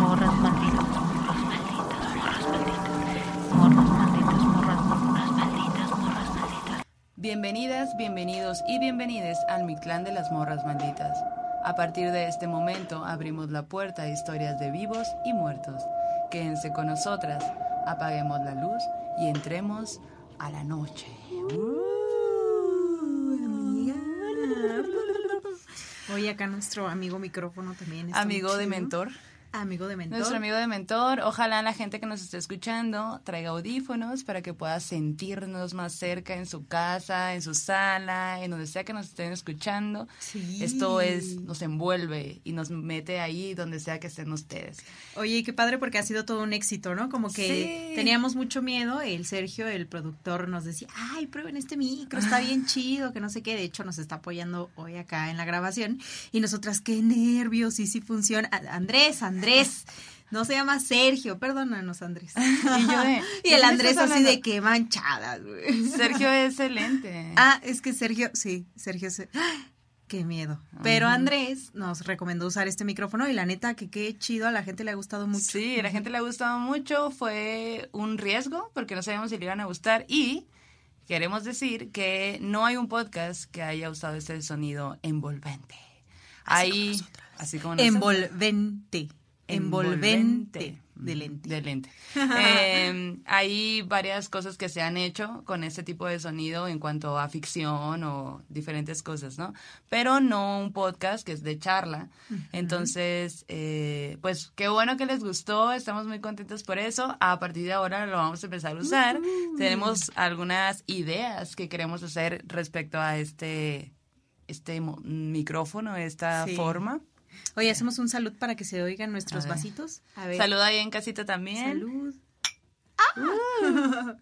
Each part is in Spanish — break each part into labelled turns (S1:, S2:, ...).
S1: morras malditas, morras malditas, morras malditas, morras malditas, morras, morras malditas, morras malditas.
S2: Bienvenidas, bienvenidos y bienvenides al Mi Clan de las Morras Malditas. A partir de este momento abrimos la puerta a historias de vivos y muertos. Quédense con nosotras, apaguemos la luz y entremos a la noche.
S3: Hoy acá nuestro amigo micrófono también. está
S2: Amigo de mentor.
S3: Amigo de mentor.
S2: Nuestro amigo de mentor, ojalá la gente que nos esté escuchando traiga audífonos para que pueda sentirnos más cerca en su casa, en su sala, en donde sea que nos estén escuchando.
S3: Sí.
S2: Esto es, nos envuelve y nos mete ahí donde sea que estén ustedes.
S3: Oye, qué padre porque ha sido todo un éxito, ¿no? Como que
S2: Sí.
S3: teníamos mucho miedo. El Sergio, el productor, nos decía, ay, prueben este micro, está bien chido, que no sé qué. De hecho, nos está apoyando hoy acá en la grabación. Y nosotras, qué nervios, y si funciona. A- Andrés, Andrés. No se llama Sergio, perdónanos, Andrés.
S2: Y yo de,
S3: y
S2: ¿de
S3: el Andrés así de que manchadas, güey.
S2: Sergio es excelente.
S3: Ah, es que Sergio, sí, Sergio se... ¡Ah! Qué miedo. Pero. Andrés nos recomendó usar este micrófono y la neta que qué chido, a la gente le ha gustado mucho.
S2: Sí, a la gente le ha gustado mucho, fue un riesgo porque no sabíamos si le iban a gustar y queremos decir que no hay un podcast que haya usado este sonido envolvente. Ahí, así como nosotros.
S3: Envolvente. Envolvente. De lente.
S2: De lente. Eh, hay varias cosas que se han hecho con este tipo de sonido en cuanto a ficción o diferentes cosas, ¿no? Pero no un podcast que es de charla. Entonces, eh, pues qué bueno que les gustó, estamos muy contentos por eso. A partir de ahora lo vamos a empezar a usar. Tenemos algunas ideas que queremos hacer respecto a este, este micrófono, esta
S3: Sí.
S2: forma.
S3: Oye, hacemos un salud para que se oigan nuestros
S2: A ver.
S3: vasitos. A ver.
S2: Saluda ahí en casita también.
S3: Salud.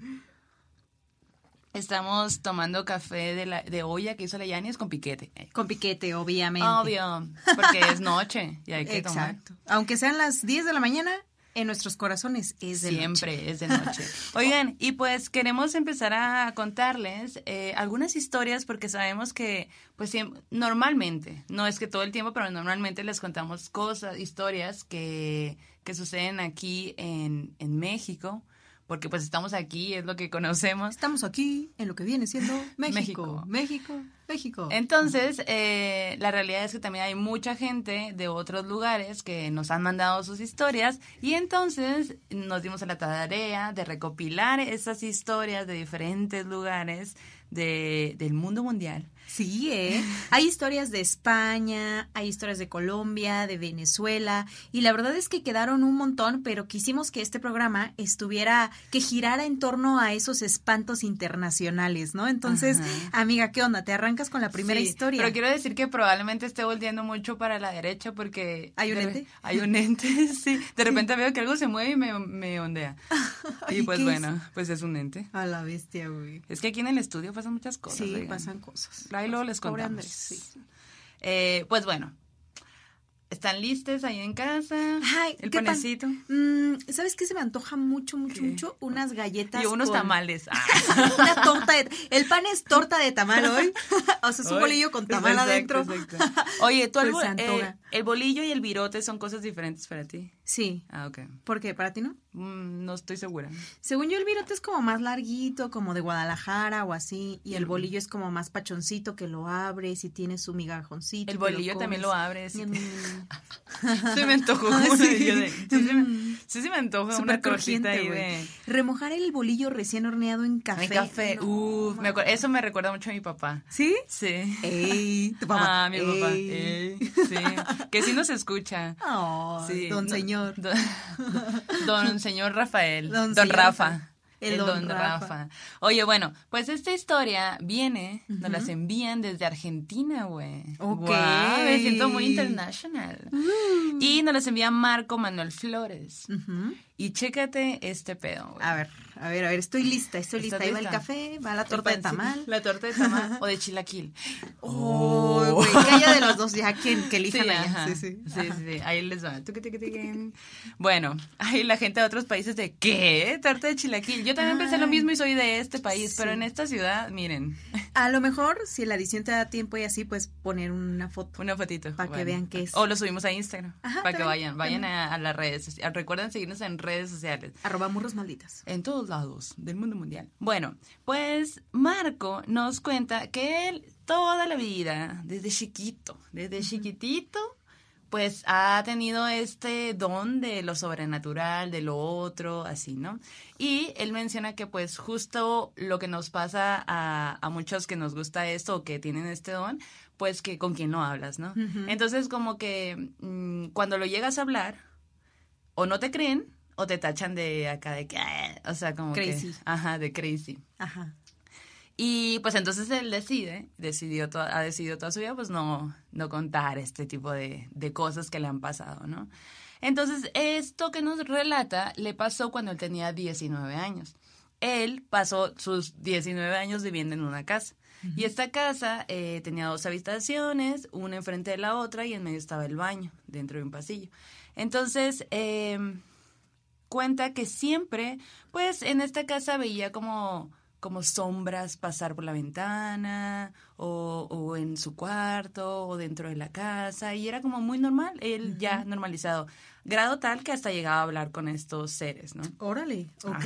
S2: Estamos tomando café de, la, de olla que hizo la Yanis con piquete.
S3: Con piquete, obviamente.
S2: Obvio, porque es noche y hay que tomar.
S3: Exacto. Aunque sean las 10 de la mañana, en nuestros corazones es de
S2: Siempre
S3: noche.
S2: es de noche. Oigan, y pues queremos empezar a contarles eh, algunas historias porque sabemos que, pues normalmente, no es que todo el tiempo, pero normalmente les contamos cosas, historias que, que suceden aquí en, en México, porque pues estamos aquí, es lo que conocemos.
S3: Estamos aquí en lo que viene siendo
S2: México.
S3: México. México, México.
S2: Entonces, eh, la realidad es que también hay mucha gente de otros lugares que nos han mandado sus historias y entonces nos dimos a la tarea de recopilar esas historias de diferentes lugares de, del mundo mundial.
S3: Sí, ¿eh? Hay historias de España, hay historias de Colombia, de Venezuela, y la verdad es que quedaron un montón, pero quisimos que este programa estuviera, que girara en torno a esos espantos internacionales, ¿no? Entonces,
S2: Ajá.
S3: amiga, ¿qué onda? ¿Te arrancas con la primera
S2: Sí,
S3: historia?
S2: Pero quiero decir que probablemente esté volteando mucho para la derecha porque...
S3: ¿Hay un ente?
S2: Hay un ente, sí. De repente veo que algo se mueve y me, me ondea.
S3: ¿Y
S2: pues
S3: es?
S2: bueno, pues es un ente.
S3: A la bestia, güey.
S2: Es que aquí en el estudio pasan muchas cosas.
S3: Sí,
S2: oigan.
S3: pasan cosas.
S2: Ahí luego les contamos.
S3: Andrés, sí.
S2: Eh, pues bueno, ¿están listos ahí en casa?
S3: Ay,
S2: el
S3: ¿qué pan-
S2: panecito.
S3: Mm, ¿Sabes qué se me antoja mucho, mucho,
S2: ¿Qué?
S3: mucho? Unas galletas
S2: Y unos
S3: con-
S2: tamales. Ah.
S3: Una torta de... El pan es torta de tamal hoy. o sea, es un bolillo con tamal
S2: exacto,
S3: adentro.
S2: exacto. Oye, tú
S3: Pues
S2: bo- eh, el bolillo y el virote son cosas diferentes para ti.
S3: Sí.
S2: Ah, ok.
S3: ¿Por qué? ¿Para ti no?
S2: Mm, no estoy segura.
S3: Según yo, el virote es como más larguito, como de Guadalajara o así. Y el
S2: Mm.
S3: bolillo es como más pachoncito, que lo abres y tiene su migajoncito.
S2: El
S3: lo
S2: bolillo también lo abres.
S3: Ñam.
S2: Se me antojó
S3: Ah, sí.
S2: de- yo de- sí, me, sí, sí me antoja
S3: Súper
S2: una crujiente, ahí de...
S3: Remojar el bolillo recién horneado en café.
S2: En café.
S3: No,
S2: Uf, me eso me recuerda mucho a mi papá.
S3: ¿Sí?
S2: Sí.
S3: ¡Ey! Tu papá.
S2: Ah, mi papá.
S3: Ey.
S2: Ey, sí. Que sí nos escucha.
S3: Ay,
S2: Sí,
S3: don
S2: no,
S3: señor.
S2: Don, don señor Rafael.
S3: Don
S2: Don,
S3: señor
S2: Rafa.
S3: Rafa. El don Rafa.
S2: Oye, bueno, pues esta historia viene, nos las envían desde Argentina, güey.
S3: Ok.
S2: Me siento muy international. Y nos las envía Marco Manuel Flores. Y chécate este pedo, güey.
S3: A ver, a ver, a ver, estoy lista, estoy lista.
S2: ¿Estás
S3: Ahí va el café, va la torta de tamal.
S2: La torta de tamal o de chilaquil.
S3: Oh, güey, que haya de los dos, ya quien que elijan
S2: Sí,
S3: allá. Sí, sí.
S2: Sí, sí. Ahí les va. Bueno, ahí la gente de otros países de ¿qué? Torta de chilaquil. Yo también pensé lo mismo y soy de este país, pero en esta ciudad, miren,
S3: A lo mejor, si la edición te da tiempo y así, pues poner una foto.
S2: una fotito.
S3: Pa' que vean qué es.
S2: O lo subimos a Instagram,
S3: Ajá,
S2: para que vayan, vayan a, a las redes sociales. Recuerden seguirnos en redes sociales.
S3: Arroba murros malditas.
S2: En todos lados del mundo mundial. Bueno, pues Marco nos cuenta que él toda la vida, desde chiquito, desde chiquitito, pues ha tenido este don de lo sobrenatural, de lo otro, así, ¿no? Y él menciona que pues justo lo que nos pasa a, a muchos que nos gusta esto o que tienen este don, pues que con quien no hablas, ¿no? Entonces como que mm, cuando lo llegas a hablar, o no te creen o te tachan de acá de que, "Ah", o sea, como
S3: Crazy.
S2: que, ajá, de crazy.
S3: Ajá.
S2: Y pues entonces él decide, decidió ha decidido toda su vida pues no, no contar este tipo de, de cosas que le han pasado, ¿no? Entonces esto que nos relata le pasó cuando él tenía 19 años. Él pasó sus 19 años viviendo en una casa. Y esta casa eh, tenía dos habitaciones, una enfrente de la otra y en medio estaba el baño, dentro de un pasillo. Entonces, em, cuenta que siempre, pues en esta casa veía como, como sombras pasar por la ventana o, o en su cuarto o dentro de la casa y era como muy normal, él ya normalizado, grado tal que hasta llegaba a hablar con estos seres, ¿no?
S3: Órale, ok.
S2: Ajá,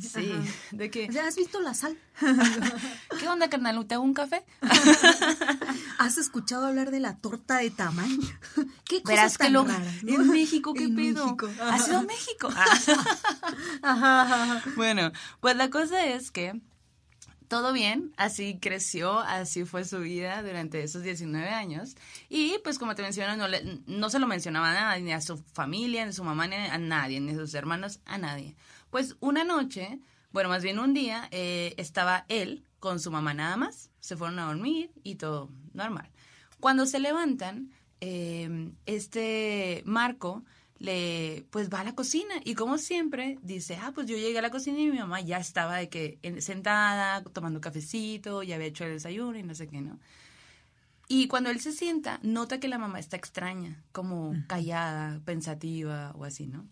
S2: Sí,
S3: Ajá.
S2: de que,
S3: sea, ¿Has visto la sal?
S2: ¿qué onda carnal? ¿Te hago un café?
S3: ¿Has escuchado hablar de la torta de tamal? ¿Qué cosas
S2: Verás que
S3: tan
S2: lo...
S3: raras, no?
S2: En México, ¿qué
S3: En
S2: pedo?
S3: México.
S2: ¿Has ido a México?
S3: Ajá, ajá.
S2: Bueno, pues la cosa es que todo bien, así creció, así fue su vida durante esos 19 años. Y pues como te menciono, no, le- se lo mencionaba a ni a su familia, ni a su mamá, ni a nadie, ni a sus hermanos, a nadie. Pues una noche, bueno, más bien un día, eh, estaba él con su mamá nada más, se fueron a dormir y todo normal. Cuando se levantan, eh, este Marco le pues va a la cocina y como siempre dice, ah, pues yo llegué a la cocina y mi mamá ya estaba de que en- sentada, tomando cafecito, ya había hecho el desayuno y no sé qué, ¿no? Y cuando él se sienta, nota que la mamá está extraña, como callada, pensativa o así, ¿no?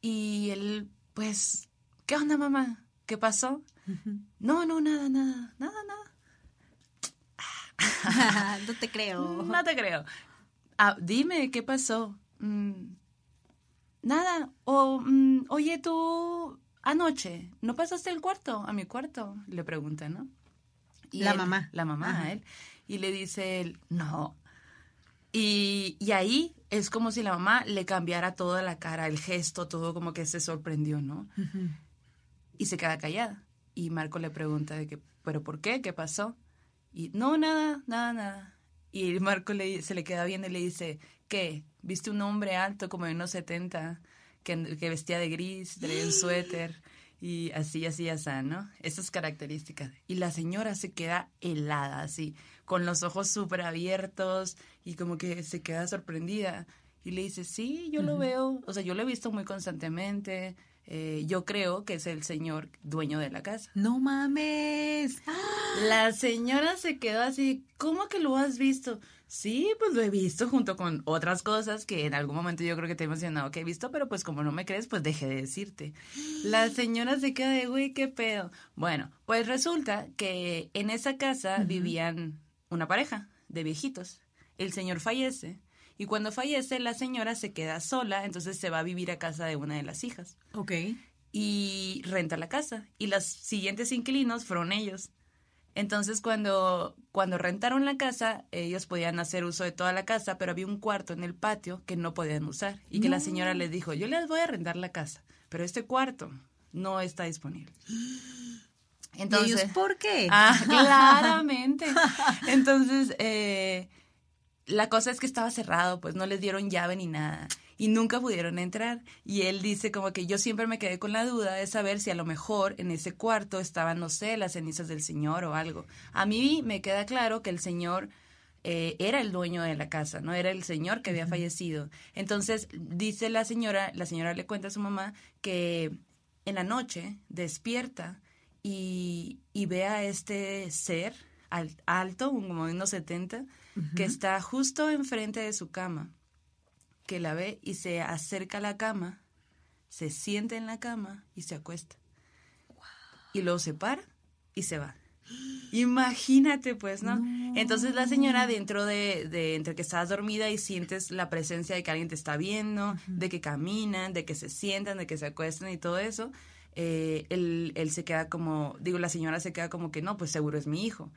S2: Y él, pues, ¿qué onda, mamá? ¿Qué pasó? No, no, nada, nada, nada, nada.
S3: no te creo.
S2: No te creo. Ah, dime, ¿qué pasó? Mm, nada. O, mm, oye, tú anoche, ¿no pasaste el cuarto? A mi cuarto, le pregunta, ¿no?
S3: La
S2: él-
S3: mamá.
S2: La mamá
S3: Ajá.
S2: a él. Y le dice él, no. Y, y ahí es como si la mamá le cambiara toda la cara, el gesto, todo como que se sorprendió, ¿no? Y se queda callada. Y Marco le pregunta de que, ¿pero por qué? ¿Qué pasó? Y no, nada, nada, nada. Y Marco le, se le queda viendo y le dice, ¿qué? ¿Viste un hombre alto como de unos 70 que, que vestía de gris, traía un suéter y así, así, así, ¿no? Esas características. Y la señora se queda helada, así, con los ojos súper abiertos y como que se queda sorprendida. Y le dice, sí, yo lo veo, o sea, yo lo he visto muy constantemente. eh, yo creo que es el señor dueño de la casa.
S3: No mames.
S2: La señora se quedó así, ¿cómo que lo has visto? Sí, pues lo he visto junto con otras cosas que en algún momento yo creo que te he mencionado que he visto, pero pues como no me crees, pues dejé de decirte. La señora se queda de, güey, qué pedo. Bueno, pues resulta que en esa casa vivían una pareja de viejitos. El señor fallece y cuando fallece la señora se queda sola, entonces se va a vivir a casa de una de las hijas
S3: Ok.
S2: y renta la casa. Y los siguientes inquilinos fueron ellos. Entonces, cuando, cuando rentaron la casa, ellos podían hacer uso de toda la casa, pero había un cuarto en el patio que no podían usar. Y que la señora les dijo, yo les voy a rentar la casa, pero este cuarto no está disponible.
S3: ¿Y ellos por qué?
S2: Ah, claramente. Entonces, eh, la cosa es que estaba cerrado, pues no les dieron llave ni nada. Y nunca pudieron entrar. Y él dice como que yo siempre me quedé con la duda de saber si a lo mejor en ese cuarto estaban, no sé, las cenizas del señor o algo. A mí me queda claro que el señor eh, era el dueño de la casa, no era el señor que había fallecido. Entonces dice la señora, la señora le cuenta a su mamá que en la noche despierta y, y ve a este ser al- alto, un- como de unos 70, que está justo enfrente de su cama, que la ve y se acerca a la cama, se sienta en la cama y se acuesta. Y luego se para y se va. Imagínate, pues, ¿no? Entonces la señora dentro de, de entre que estás dormida y sientes la presencia de que alguien te está viendo, de que caminan, de que se sientan, de que se acuestan y todo eso, eh, él, él se queda como, digo, la señora se queda como que no, pues seguro es mi hijo.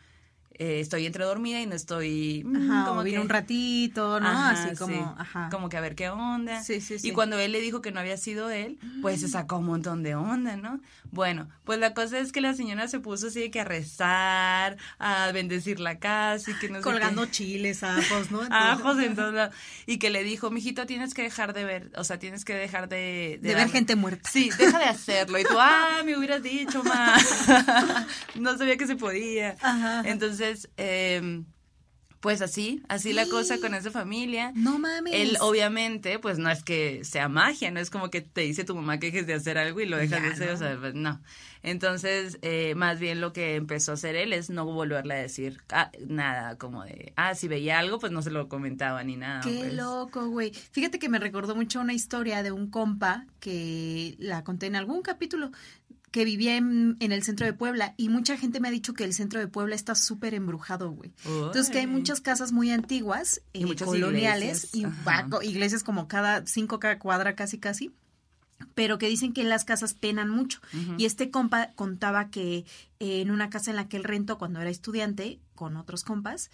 S2: Eh, estoy entre dormida y no estoy... mm,
S3: Ajá,
S2: como
S3: vino un ratito, ¿no?
S2: Ajá,
S3: Así como,
S2: sí.
S3: ajá.
S2: Como que a ver qué onda.
S3: Sí, sí, sí.
S2: Y cuando él le dijo que no había sido él, pues se sacó un montón de onda, ¿no? Bueno, pues la cosa es que la señora se puso así de que a rezar, a bendecir la casa y que no
S3: Colgando chiles, ajos, ¿no?
S2: Ajos en todos lados. Y que le dijo, mijito, tienes que dejar de ver, o sea, tienes que dejar de...
S3: De ver gente muerta.
S2: Sí, deja de hacerlo. Y tú, ah, me hubieras dicho más. no sabía que se podía.
S3: Ajá.
S2: Entonces, eh, pues así, así la cosa con esa familia.
S3: No mames.
S2: Él obviamente, pues no es que sea magia, no es como que te dice tu mamá que dejes de hacer algo y lo dejas
S3: Ya,
S2: de hacer,
S3: ¿no?
S2: o sea, pues, no. Entonces, eh, más bien lo que empezó a hacer él es no volverle a decir ah, nada, como de, ah, si veía algo, pues no se lo comentaba ni nada.
S3: Qué
S2: pues.
S3: loco, güey. Fíjate que me recordó mucho una historia de un compa que la conté en algún capítulo que vivía en, en el centro de Puebla y mucha gente me ha dicho que el centro de Puebla está súper embrujado, güey. Entonces que hay muchas casas muy antiguas,
S2: Y
S3: eh, coloniales,
S2: iglesias,
S3: y iglesias como cada cinco cada cuadra casi casi, pero que dicen que las casas penan mucho. Y este compa contaba que eh, en una casa en la que él rentó cuando era estudiante con otros compas,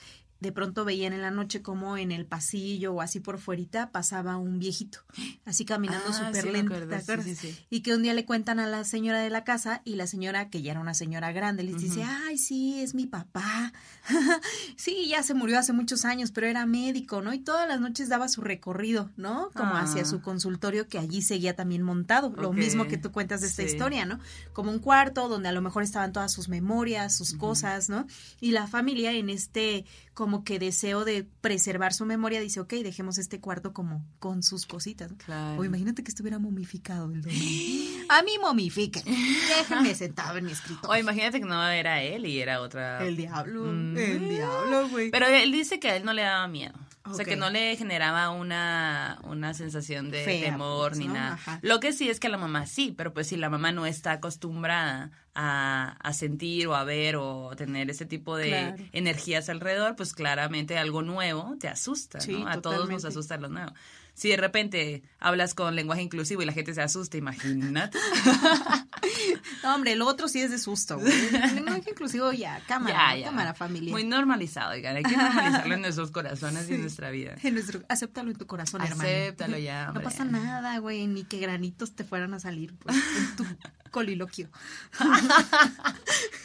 S3: de pronto veían en la noche como en el pasillo o así por fuerita pasaba un viejito, así caminando
S2: Ah,
S3: súper
S2: sí
S3: lento,
S2: acuerdo,
S3: ¿te
S2: sí,
S3: acuerdas?
S2: sí, sí.
S3: Y que un día le cuentan a la señora de la casa y la señora, que ya era una señora grande, les dice, ay, sí, es mi papá. sí, ya se murió hace muchos años, pero era médico, ¿no? Y todas las noches daba su recorrido, ¿no? Como
S2: Ah.
S3: hacia su consultorio que allí seguía también montado. Lo mismo que tú cuentas de esta historia, ¿no? Como un cuarto donde a lo mejor estaban todas sus memorias, sus cosas, ¿no? Y la familia en este como que deseo de preservar su memoria dice, ok, dejemos este cuarto como con sus cositas. O imagínate que estuviera momificado el domingo. A mí momifique. Déjenme sentado en mi escritorio.
S2: O imagínate que no era él y era otra.
S3: El diablo,
S2: Mm.
S3: el diablo, güey.
S2: Pero él dice que a él no le daba miedo. O sea,
S3: Ok.
S2: que no le generaba una, una sensación de
S3: Fea,
S2: temor
S3: pues,
S2: ni
S3: ¿no?
S2: nada.
S3: Ajá.
S2: Lo que sí es que a la mamá sí, pero pues si la mamá no está acostumbrada a, a sentir o a ver o tener ese tipo de
S3: Claro.
S2: energías alrededor, pues claramente algo nuevo te asusta,
S3: Sí,
S2: ¿no? A todos nos asusta lo nuevo. Si de repente hablas con lenguaje inclusivo y la gente se asusta, imagínate.
S3: No, hombre, lo otro sí es de susto, güey. El lenguaje inclusivo ya, cámara,
S2: Ya, ya.
S3: cámara familia.
S2: Muy normalizado, oigan. Hay que normalizarlo en nuestros corazones y en nuestra vida.
S3: En nuestro- acéptalo en tu corazón, hermano.
S2: Acéptalo ya,
S3: No
S2: hombre.
S3: pasa nada, güey, ni que granitos te fueran a salir pues, en tu coliloquio.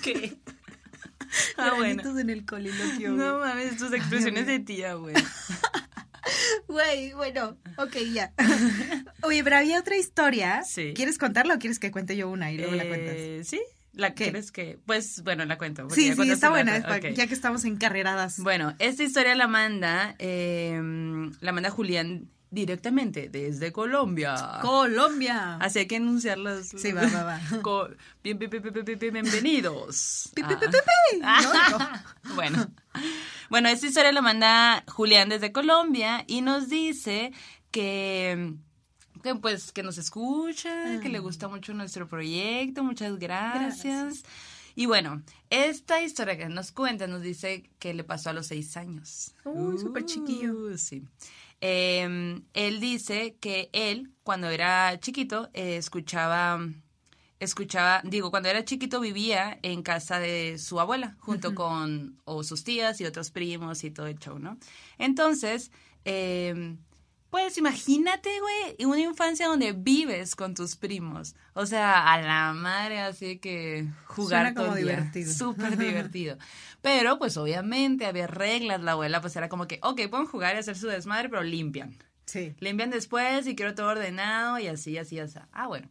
S2: ¿Qué? Ah, bueno.
S3: granitos en el coliloquio.
S2: No mames, tus expresiones de tía, güey.
S3: Güey, bueno, ok, ya. Oye, pero había otra historia.
S2: Sí.
S3: ¿Quieres contarla o quieres que cuente yo una y luego la cuentas?
S2: Eh, ¿Sí? ¿La
S3: ¿Qué?
S2: quieres que...? Pues, bueno, la cuento.
S3: Sí, sí, está buena, es ya que estamos encarreradas.
S2: Bueno, esta historia la manda, eh, la manda Julián directamente desde Colombia.
S3: Colombia.
S2: Así hay que anunciarlas.
S3: Sí, va, va, va.
S2: Bien, bien, bien, bien, bien, bien, bienvenidos. Ah.
S3: No, no.
S2: Bueno. Bueno, esta historia la manda Julián desde Colombia y nos dice que, que pues que nos escucha, que le gusta mucho nuestro proyecto, muchas gracias.
S3: Gracias.
S2: Y bueno, esta historia que nos cuenta nos dice que le pasó a los seis años.
S3: Uy, súper chiquillo.
S2: Uh, sí. Eh, él dice que él, cuando era chiquito, eh, escuchaba, escuchaba, digo, cuando era chiquito vivía en casa de su abuela, junto con o sus tías y otros primos y todo el show, ¿no? Entonces, eh, pues imagínate, güey, una infancia donde vives con tus primos. O sea, a la madre, así que jugar
S3: Suena como
S2: todo el día.
S3: divertido.
S2: Súper divertido. Pero, pues, obviamente había reglas. La abuela, pues, era como que, ok, pueden jugar y hacer su desmadre, pero limpian.
S3: Sí.
S2: Limpian después y quiero todo ordenado y así, así, así. Ah, bueno.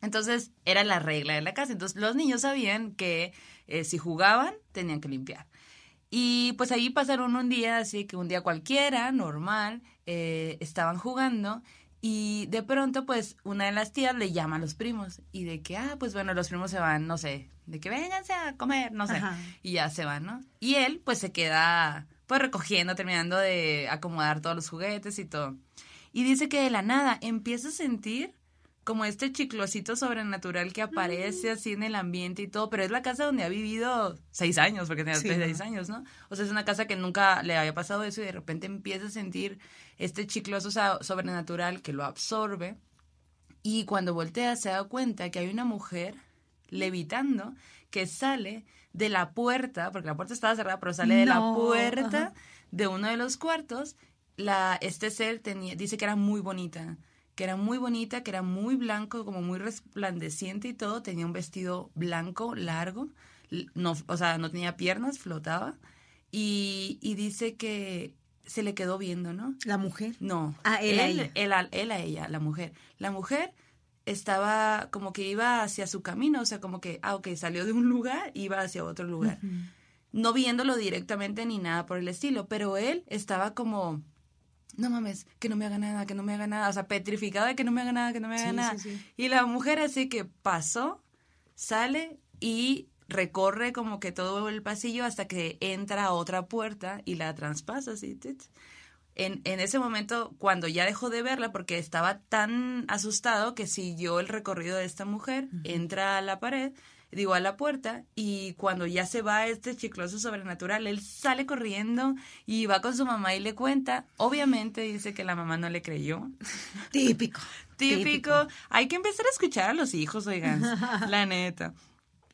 S2: Entonces, era la regla de la casa. Entonces, los niños sabían que eh, si jugaban, tenían que limpiar. Y pues ahí pasaron un día, así que un día cualquiera, normal, eh, estaban jugando Y de pronto, pues, una de las tías le llama a los primos. Y de que, ah, pues bueno, los primos se van, no sé, de que vénganse a comer, no sé.
S3: Ajá.
S2: Y ya se van, ¿no? Y él, pues, se queda, pues, recogiendo, terminando de acomodar todos los juguetes y todo. Y dice que de la nada empieza a sentir como este chiclosito sobrenatural que aparece
S3: Mm.
S2: así en el ambiente y todo, pero es la casa donde ha vivido seis años, porque tenía
S3: Sí,
S2: seis
S3: ¿no?
S2: años, ¿no? O sea, es una casa que nunca le había pasado eso y de repente empieza a sentir este chicloso sobrenatural que lo absorbe y cuando voltea se da cuenta que hay una mujer levitando que sale de la puerta, porque la puerta estaba cerrada, pero sale de la puerta
S3: ajá.
S2: de uno de los cuartos. La, este ser tenía, dice que era muy bonita, que era muy bonita, que era muy blanco, como muy resplandeciente y todo. Tenía un vestido blanco, largo, no, o sea, no tenía piernas, flotaba. Y, y dice que se le quedó viendo, ¿no?
S3: La mujer.
S2: No.
S3: Ah, él a
S2: él,
S3: ella.
S2: él a, él a ella, la mujer. La mujer estaba como que iba hacia su camino, o sea, como que, ah, ok, salió de un lugar, iba hacia otro lugar. No viéndolo directamente ni nada por el estilo, pero él estaba como, no mames, que no me haga nada, que no me haga nada, o sea, petrificado de que no me haga nada, que no me haga
S3: Sí,
S2: nada.
S3: sí, sí.
S2: Y la mujer así que pasó, sale y recorre como que todo el pasillo hasta que entra a otra puerta y la traspasa así. En, en ese momento, cuando ya dejó de verla, porque estaba tan asustado que siguió el recorrido de esta mujer, entra a la pared, digo, a la puerta, y cuando ya se va este chicloso sobrenatural, él sale corriendo y va con su mamá y le cuenta. Obviamente dice que la mamá no le creyó.
S3: Típico.
S2: Típico. Hay que empezar a escuchar a los hijos, oigan. la neta.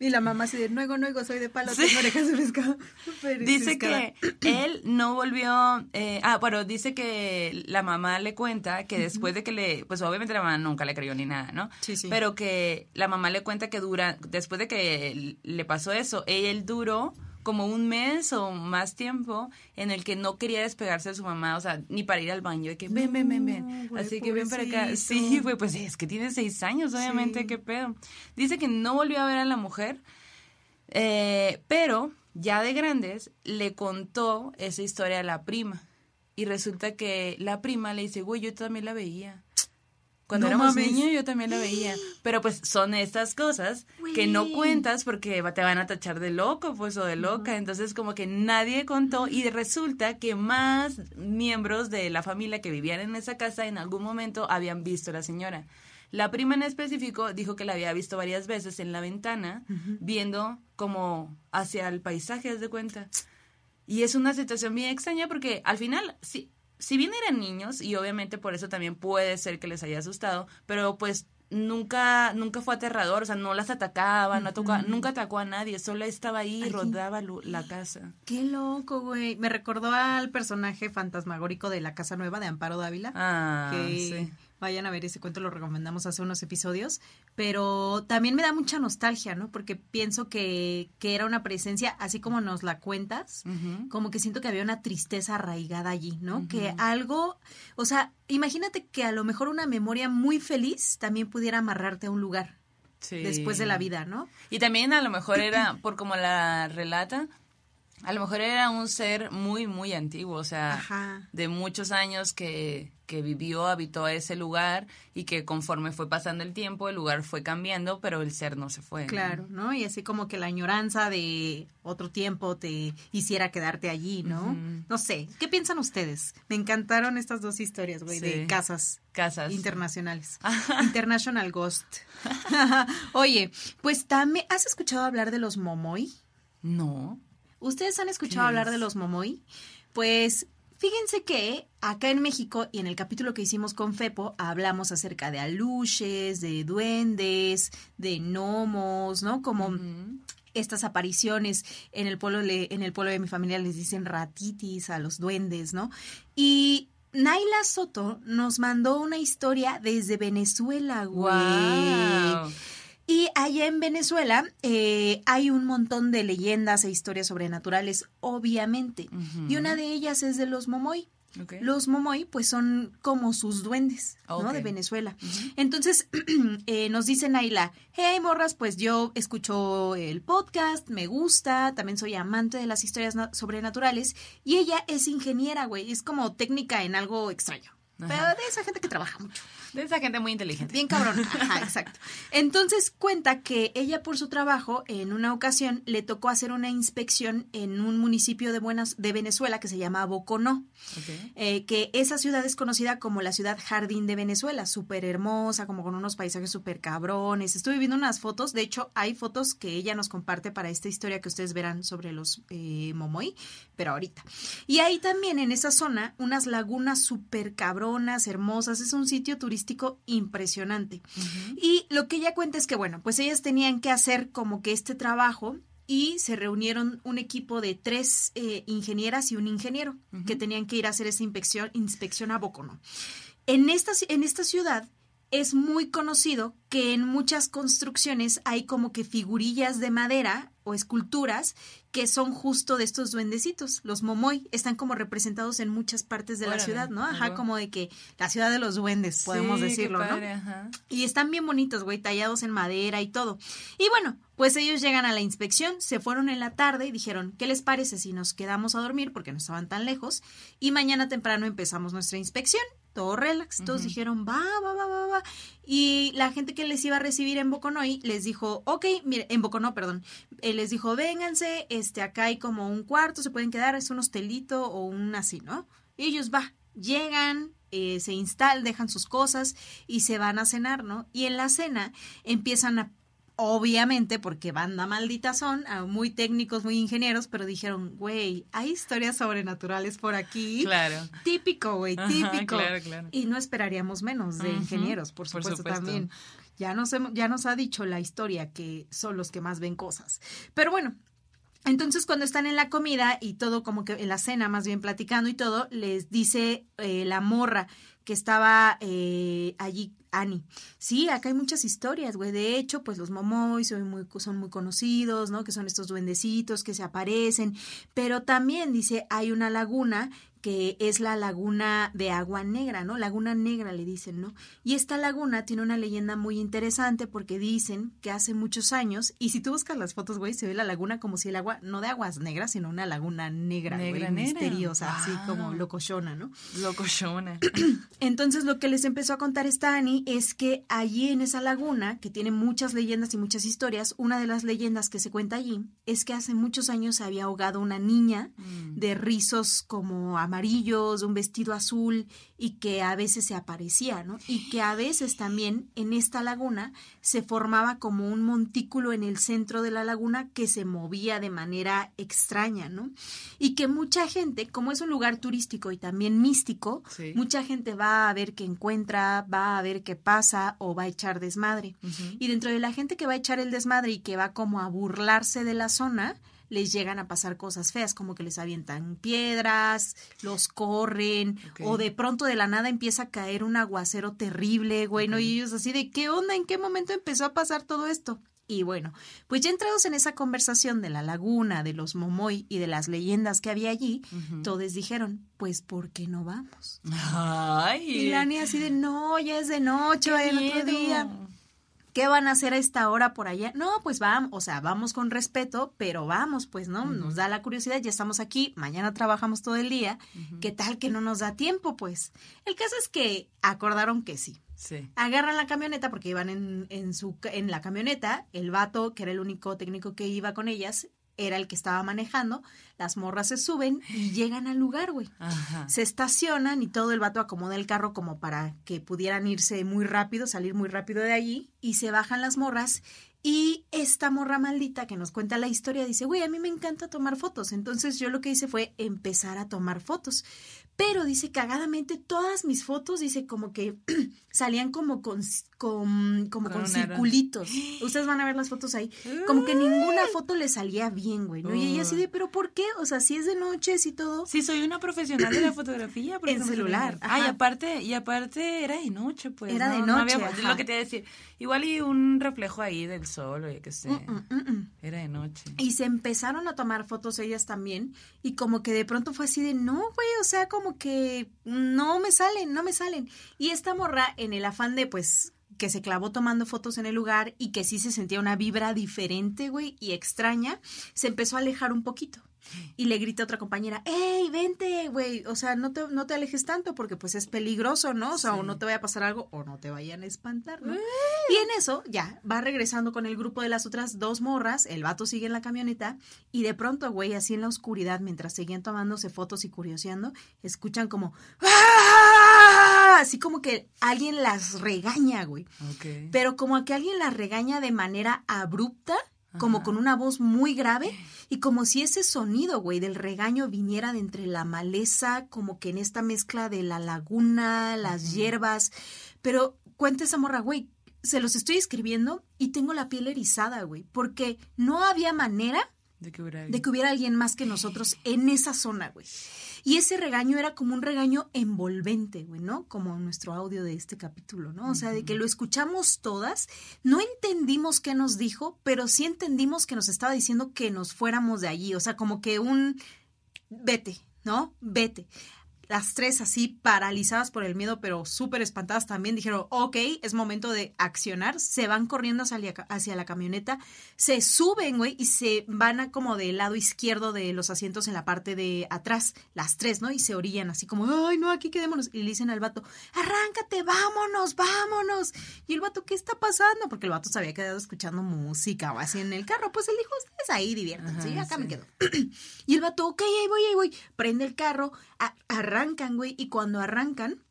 S3: Y la mamá se dice, no, no, soy de palo,
S2: Sí.
S3: tengo orejas de pescado. Pero
S2: Dice que él no volvió, eh, ah, bueno, dice que la mamá le cuenta que después de que le, pues obviamente la mamá nunca le creyó ni nada, ¿no?
S3: Sí, sí.
S2: Pero que la mamá le cuenta que dura, después de que le pasó eso, él duró como un mes o más tiempo en el que no quería despegarse de su mamá, o sea, ni para ir al baño, de que ven, ven, ven, ven.
S3: Güey,
S2: Así que ven para acá. Sí, güey, pues es que tiene seis años, obviamente,
S3: Sí.
S2: qué pedo. Dice que no volvió a ver a la mujer, eh, pero ya de grandes le contó esa historia a la prima. Y resulta que la prima le dice, güey, yo también la veía. Cuando
S3: No
S2: éramos
S3: mames.
S2: niños yo también la veía. Pero pues son estas cosas que no cuentas porque te van a tachar de loco, pues, o de loca. Entonces como que nadie contó y resulta que más miembros de la familia que vivían en esa casa en algún momento habían visto a la señora. La prima en específico dijo que la había visto varias veces en la ventana, viendo como hacia el paisaje, haz de cuenta. Y es una situación bien extraña porque al final, si, si bien eran niños, y obviamente por eso también puede ser que les haya asustado, pero pues nunca, nunca fue aterrador, o sea, no las atacaba, no atacó- nunca atacó a nadie, solo estaba ahí y rodaba la casa.
S3: Qué loco, güey. Me recordó al personaje fantasmagórico de La Casa Nueva de Amparo Dávila.
S2: Ah,
S3: que
S2: sí.
S3: Vayan a ver ese cuento, lo recomendamos hace unos episodios, pero también me da mucha nostalgia, ¿no? Porque pienso que, que era una presencia, así como nos la cuentas, como que siento que había una tristeza arraigada allí, ¿no? Que algo, o sea, imagínate que a lo mejor una memoria muy feliz también pudiera amarrarte a un lugar
S2: Sí.
S3: después de la vida, ¿no?
S2: Y también a lo mejor era, por como la relata, a lo mejor era un ser muy, muy antiguo, o sea,
S3: Ajá.
S2: de muchos años que, que vivió, habitó ese lugar y que conforme fue pasando el tiempo, el lugar fue cambiando, pero el ser no se fue.
S3: Claro, ¿no? Y así como que la añoranza de otro tiempo te hiciera quedarte allí, ¿no? No sé, ¿qué piensan ustedes? Me encantaron estas dos historias, güey, de casas
S2: Casas.
S3: internacionales. International Ghost. Oye, pues también, ¿has escuchado hablar de los Momoy?
S2: No.
S3: ¿Ustedes han escuchado
S2: ¿Qué
S3: hablar
S2: es?
S3: de los Momoy? Pues fíjense que acá en México y en el capítulo que hicimos con Fepo hablamos acerca de aluches, de duendes, de gnomos, ¿no? Como estas apariciones en el pueblo le- en el pueblo de mi familia les dicen ratitis a los duendes, ¿no? Y Naila Soto nos mandó una historia desde Venezuela, güey.
S2: Guau.
S3: Y allá en Venezuela eh, hay un montón de leyendas e historias sobrenaturales, obviamente. Y una de ellas es de los Momoy. Los Momoy, pues son como sus duendes, ¿no? De Venezuela. Entonces, eh, nos dice Naila, hey morras, pues yo escucho el podcast, me gusta, también soy amante de las historias na- sobrenaturales. Y ella es ingeniera, güey, es como técnica en algo extraño. Pero de esa gente que trabaja mucho.
S2: De esa gente muy inteligente.
S3: Bien cabrón. Ajá, exacto. Entonces cuenta que ella por su trabajo en una ocasión le tocó hacer una inspección en un municipio de Buenas de Venezuela que se llama Boconó.
S2: Ok.
S3: Eh, que esa ciudad es conocida como la ciudad jardín de Venezuela, súper hermosa, como con unos paisajes súper cabrones. Estuve viendo unas fotos, de hecho hay fotos que ella nos comparte para esta historia que ustedes verán sobre los eh, Momoy, pero ahorita. Y ahí también en esa zona unas lagunas súper hermosas, es un sitio turístico impresionante. Y lo que ella cuenta es que, bueno, pues ellas tenían que hacer como que este trabajo y se reunieron un equipo de tres eh, ingenieras y un ingeniero que tenían que ir a hacer esa inspección, inspección a Bocono. En esta, en esta ciudad es muy conocido que en muchas construcciones hay como que figurillas de madera o esculturas que son justo de estos duendecitos. Los momoy están como representados en muchas partes de la ciudad, ¿no? Ajá,
S2: ajá.
S3: como de que la ciudad de los duendes, podemos
S2: Sí, qué
S3: decirlo, ¿no?
S2: ajá.
S3: Y están bien bonitos, güey, tallados en madera y todo. Y bueno, pues ellos llegan a la inspección, se fueron en la tarde y dijeron, ¿qué les parece si nos quedamos a dormir porque no estaban tan lejos? Y mañana temprano empezamos nuestra inspección, todo relax. Todos dijeron, va, va, va, va, va. Y la gente que les iba a recibir en Boconoy les dijo, ok, mire, en Boconó, perdón, eh, les dijo, vénganse, este, acá hay como un cuarto, se pueden quedar, es un hostelito o un así, ¿no? Y ellos, va, llegan, eh, se instalan, dejan sus cosas y se van a cenar, ¿no? Y en la cena empiezan a, obviamente, porque banda maldita son, a muy técnicos, muy ingenieros, pero dijeron, güey, hay historias sobrenaturales por aquí.
S2: Claro.
S3: Típico, güey,
S2: Ajá,
S3: típico.
S2: claro, claro.
S3: Y no esperaríamos menos de ingenieros, por
S2: por
S3: supuesto, también. Ya nos, hemos- ya nos ha dicho la historia que son los que más ven cosas. Pero bueno, entonces cuando están en la comida y todo como que en la cena más bien platicando y todo, les dice eh, la morra que estaba eh, allí, Annie. Sí, acá hay muchas historias, güey. De hecho, pues los momoy son muy, son muy conocidos, ¿no? Que son estos duendecitos que se aparecen. Pero también dice, hay una laguna que es la laguna de agua negra, ¿no? Laguna negra le dicen, ¿no? Y esta laguna tiene una leyenda muy interesante porque dicen que hace muchos años, y si tú buscas las fotos, güey, se ve la laguna como si el agua, no de aguas negras, sino una laguna negra, güey,
S2: Negra,
S3: misteriosa, así como locochona, ¿no?
S2: Locochona.
S3: Entonces lo que les empezó a contar esta Annie es que allí en esa laguna, que tiene muchas leyendas y muchas historias, una de las leyendas que se cuenta allí es que hace muchos años se había ahogado una niña
S2: Mm.
S3: de rizos como amarillos, un vestido azul y que a veces se aparecía, ¿no? Y que a veces también en esta laguna se formaba como un montículo en el centro de la laguna que se movía de manera extraña, ¿no? Y que mucha gente, como es un lugar turístico y también místico,
S2: Sí.
S3: mucha gente va a ver qué encuentra, va a ver qué pasa o va a echar desmadre. Y dentro de la gente que va a echar el desmadre y que va como a burlarse de la zona, les llegan a pasar cosas feas, como que les avientan piedras, los corren, o de pronto de la nada empieza a caer un aguacero terrible, güey, ¿no? Y ellos así de, ¿qué onda? ¿En qué momento empezó a pasar todo esto? Y bueno, pues ya entrados en esa conversación de la laguna, de los momoy y de las leyendas que había allí, todos dijeron, pues, ¿por qué no vamos?
S2: Ay.
S3: Y Lani así de, no, ya es de noche, el otro día. ¿Qué van a hacer a esta hora por allá? No, pues vamos, o sea, vamos con respeto, pero vamos, pues, ¿no? Nos da la curiosidad, ya estamos aquí, mañana trabajamos todo el día, ¿qué tal que no nos da tiempo, pues? El caso es que acordaron que sí.
S2: Sí.
S3: Agarran la camioneta porque iban en, en, su, en la camioneta, el vato, que era el único técnico que iba con ellas, era el que estaba manejando, las morras se suben y llegan al lugar, güey. Se estacionan y todo el vato acomoda el carro como para que pudieran irse muy rápido, salir muy rápido de allí. Y se bajan las morras. Y esta morra maldita que nos cuenta la historia dice, güey, a mí me encanta tomar fotos. Entonces yo lo que hice fue empezar a tomar fotos. Pero dice cagadamente, todas mis fotos, dice como que salían como con, con, como
S2: Con
S3: circulitos. Ustedes van a ver las fotos ahí. Como que ninguna foto le salía bien, güey. ¿no? Y ella así de, pero ¿por qué? O sea, si es de noche, si todo.
S2: Sí, soy una profesional de la fotografía. ¿por
S3: En celular?
S2: Ah, y aparte, y aparte era de noche, pues.
S3: Era de
S2: no- no
S3: noche,
S2: había- lo que te iba a decir. Igual y un reflejo ahí del sol, o qué sé.
S3: Mm, mm, mm.
S2: Era de noche.
S3: Y se empezaron a tomar fotos ellas también y como que de pronto fue así de, no, güey, o sea, como que no me salen, no me salen. Y esta morra, en el afán de, pues, que se clavó tomando fotos en el lugar y que sí se sentía una vibra diferente, güey, y extraña, se empezó a alejar un poquito. Y le grita a otra compañera, ¡Ey, vente, güey! O sea, no te, no te alejes tanto porque pues es peligroso, ¿no? O sea, o no te vaya a pasar algo o no te vayan a espantar, ¿no? Y en eso, ya, va regresando con el grupo de las otras dos morras, el vato sigue en la camioneta y de pronto, güey, así en la oscuridad, mientras seguían tomándose fotos y curioseando, escuchan como, ¡Ah! Así como que alguien las regaña, güey.
S2: Ok.
S3: Pero como que alguien las regaña de manera abrupta, como con una voz muy grave, y como si ese sonido, güey, del regaño viniera de entre la maleza, como que en esta mezcla de la laguna, las hierbas. Pero cuenta esa morra, güey, se los estoy escribiendo y tengo la piel erizada, güey, porque no había manera
S2: De que hubiera
S3: de que hubiera alguien más que nosotros en esa zona, güey. Y ese regaño era como un regaño envolvente, güey, ¿no? Como nuestro audio de este capítulo, ¿no? O sea, de que lo escuchamos todas, no entendimos qué nos dijo, pero sí entendimos que nos estaba diciendo que nos fuéramos de allí, o sea, como que un vete, ¿no? Vete. Las tres así paralizadas por el miedo, pero súper espantadas también, dijeron, ok, es momento de accionar. Se van corriendo hacia, hacia la camioneta, se suben, güey, y se van a como del lado izquierdo de los asientos en la parte de atrás, las tres, ¿no? Y se orillan así como, ay, no, aquí quedémonos. Y le dicen al vato, arráncate, vámonos, vámonos. Y el vato, ¿qué está pasando? Porque el vato se había quedado escuchando música o así en el carro. Pues él dijo, ustedes ahí diviértanse,
S2: Ajá,
S3: yo acá me quedo. y el vato, ok, ahí voy, ahí voy. Prende el carro, a- arrancan, güey, y cuando arrancan,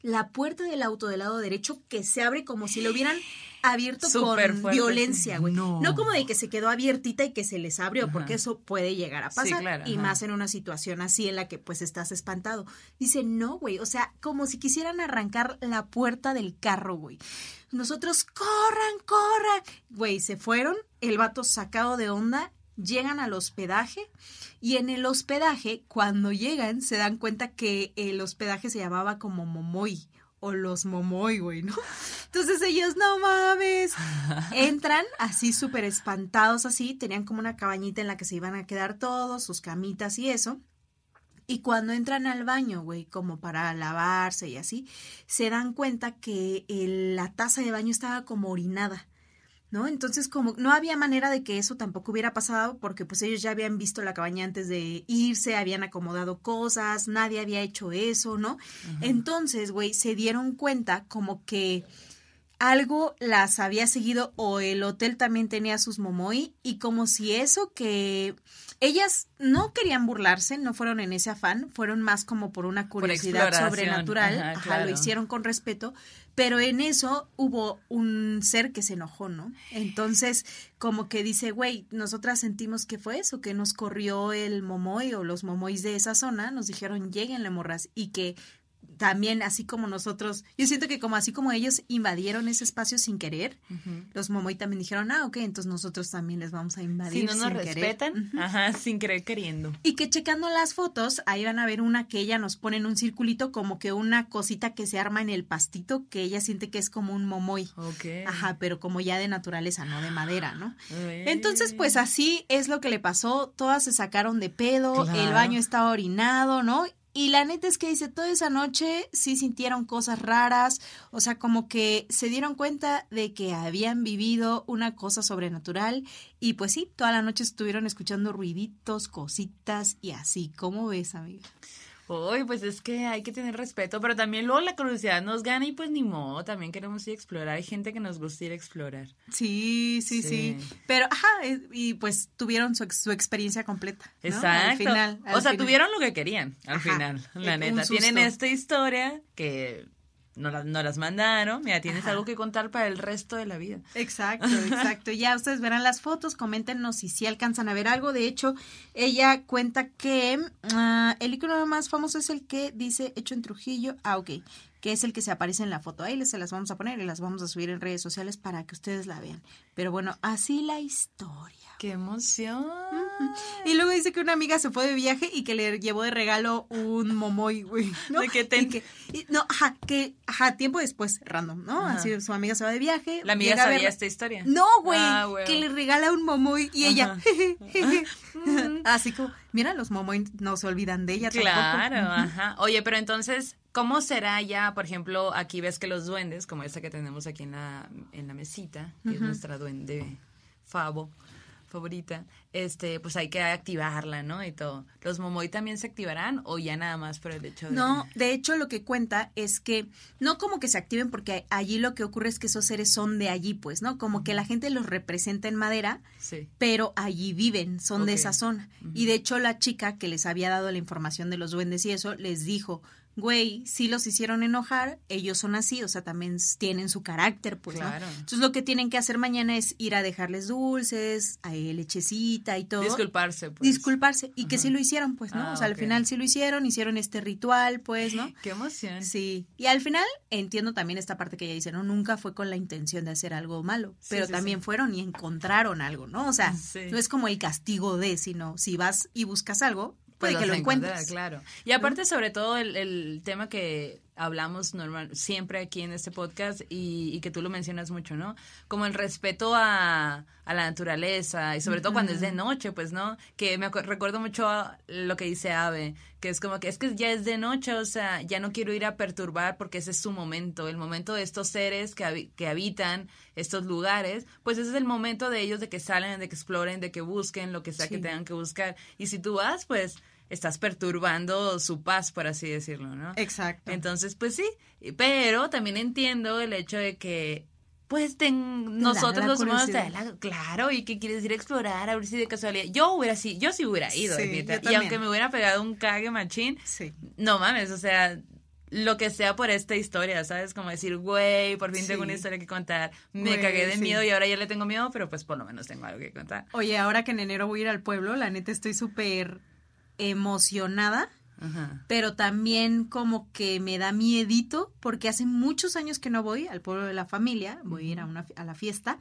S3: la puerta del auto del lado derecho que se abre como si lo hubieran abierto
S2: Súper
S3: con
S2: fuerte,
S3: violencia, güey.
S2: No.
S3: No. como de que se quedó abiertita y que se les abrió,
S2: Ajá.
S3: porque eso puede llegar a
S2: Sí,
S3: pasar.
S2: claro,
S3: y
S2: ajá.
S3: más en una situación así en la que pues estás espantado. Dice, no, güey, o sea, como si quisieran arrancar la puerta del carro, güey. Nosotros, corran, corran. Güey, se fueron, el vato sacado de onda, llegan al hospedaje y en el hospedaje, cuando llegan, se dan cuenta que el hospedaje se llamaba como Momoy o los Momoy, güey, ¿no? Entonces ellos, no mames, entran así súper espantados así, tenían como una cabañita en la que se iban a quedar todos, sus camitas y eso. Y cuando entran al baño, güey, como para lavarse y así, se dan cuenta que la taza de baño estaba como orinada. ¿No? Entonces, como no había manera de que eso tampoco hubiera pasado, porque pues ellos ya habían visto la cabaña antes de irse, habían acomodado cosas, nadie había hecho eso, ¿no? Entonces, güey, se dieron cuenta como que algo las había seguido o el hotel también tenía sus momoy y como si eso que ellas no querían burlarse, no fueron en ese afán, fueron más como por una curiosidad sobrenatural,
S2: ajá,
S3: ajá,
S2: claro.
S3: lo hicieron con respeto, pero en eso hubo un ser que se enojó, ¿no? Entonces, como que dice, güey, nosotras sentimos que fue eso, que nos corrió el momoy o los momois de esa zona, nos dijeron, lleguenle morras, y que también así como nosotros, yo siento que como así como ellos invadieron ese espacio sin querer, los Momoy también dijeron, ah, ok, entonces nosotros también les vamos a invadir
S2: Si no nos
S3: sin querer".
S2: respetan, ajá, sin querer queriendo.
S3: Y que checando las fotos, ahí van a ver una que ella nos pone en un circulito como que una cosita que se arma en el pastito que ella siente que es como un momoy.
S2: Ok.
S3: Ajá, pero como ya de naturaleza, no de madera, ¿no?
S2: Ay.
S3: Entonces, pues así es lo que le pasó. Todas se sacaron de pedo, el baño estaba orinado, ¿no? Y la neta es que dice, toda esa noche sí sintieron cosas raras, o sea, como que se dieron cuenta de que habían vivido una cosa sobrenatural y pues sí, toda la noche estuvieron escuchando ruiditos, cositas y así. ¿Cómo ves, amiga?
S2: Uy, pues es que hay que tener respeto, pero también luego la curiosidad nos gana y pues ni modo, también queremos ir a explorar. Hay gente que nos gusta ir a explorar.
S3: Sí, sí, sí.
S2: Sí.
S3: Pero, ajá, eh, y pues tuvieron su, su experiencia completa. ¿no?
S2: Exacto.
S3: Al final.
S2: o sea,
S3: final.
S2: tuvieron lo que querían al
S3: Ajá.
S2: final, la
S3: Un
S2: neta. Tienen esta historia que no, la- no las mandaron. Mira, tienes
S3: Ajá.
S2: algo que contar para el resto de la vida.
S3: Exacto, exacto. Ya ustedes verán las fotos, coméntenos si sí alcanzan a ver algo. De hecho, ella cuenta que ah, el icono más famoso es el que dice hecho en Trujillo. Ah, ok. Que es el que se aparece en la foto. Ahí les se las vamos a poner y las vamos a subir en redes sociales para que ustedes la vean. Pero bueno, así la historia.
S2: ¡Qué emoción!
S3: Y luego dice que una amiga se fue de viaje y que le llevó de regalo un momoy, güey. ¿no?
S2: De que te-
S3: Y que- y- no, ajá, que, ajá, tiempo después, random, ¿no?
S2: Ajá.
S3: Así su amiga se va de viaje.
S2: La amiga sabía esta historia.
S3: No, güey,
S2: Ah,
S3: que le regala un momoy y ella, jeje, así como, mira, los momoy no se olvidan de ella
S2: Claro,
S3: tampoco.
S2: ajá. Oye, pero entonces, ¿cómo será ya, por ejemplo, aquí ves que los duendes, como esta que tenemos aquí en la, en la mesita, que es nuestra duende Favo, favorita, este, pues hay que activarla, ¿no? Y todo. ¿Los Momoy también se activarán o ya nada más por el hecho de...
S3: No, de hecho lo que cuenta es que no como que se activen porque allí lo que ocurre es que esos seres son de allí, pues, ¿no? Como que la gente los representa en madera,
S2: Sí.
S3: pero allí viven, son de esa zona. Y de hecho la chica que les había dado la información de los duendes y eso, les dijo, güey, sí los hicieron enojar, ellos son así, o sea, también tienen su carácter, pues,
S2: Claro.
S3: ¿no? Entonces lo que tienen que hacer mañana es ir a dejarles dulces, a lechecita y todo.
S2: Disculparse, pues.
S3: Disculparse. Y que sí lo hicieron, pues, ¿no?
S2: Ah,
S3: o sea, al final sí lo hicieron, hicieron este ritual, pues, ¿no?
S2: Qué emoción.
S3: Sí, y al final entiendo también esta parte que ella dice, no, nunca fue con la intención de hacer algo malo,
S2: Sí,
S3: pero
S2: sí,
S3: también
S2: sí.
S3: fueron y encontraron algo, ¿no? O sea, no es como el castigo de, sino si vas y buscas algo, puede que lo encuentres.
S2: Claro. Y aparte, sobre todo, el, el tema que hablamos normal, siempre aquí en este podcast y, y que tú lo mencionas mucho, ¿no? Como el respeto a, a la naturaleza y sobre todo cuando es de noche, pues, ¿no? Que me recuerdo mucho a lo que dice Ave, que es como que es que ya es de noche, o sea, ya no quiero ir a perturbar porque ese es su momento, el momento de estos seres que, que habitan estos lugares, pues ese es el momento de ellos de que salen, de que exploren, de que busquen lo que sea que tengan que buscar. Y si tú vas, pues estás perturbando su paz, por así decirlo, ¿no?
S3: Exacto.
S2: Entonces, pues sí, pero también entiendo el hecho de que pues ten- nosotros los humanos claro y que quieres ir a explorar a ver si de casualidad yo hubiera sí yo sí hubiera ido
S3: Sí,
S2: y aunque me hubiera pegado un cague machín
S3: sí.
S2: no mames o sea lo que sea por esta historia, ¿sabes? Como decir, güey, por fin tengo una historia que contar. Me
S3: Güey,
S2: cagué de
S3: sí.
S2: miedo y ahora ya le tengo miedo, pero pues por lo menos tengo algo que contar.
S3: Oye, ahora que en enero voy a ir al pueblo, la neta estoy súper emocionada,
S2: Ajá.
S3: pero también como que me da miedito, porque hace muchos años que no voy al pueblo de la familia, voy a ir a, una, a la fiesta.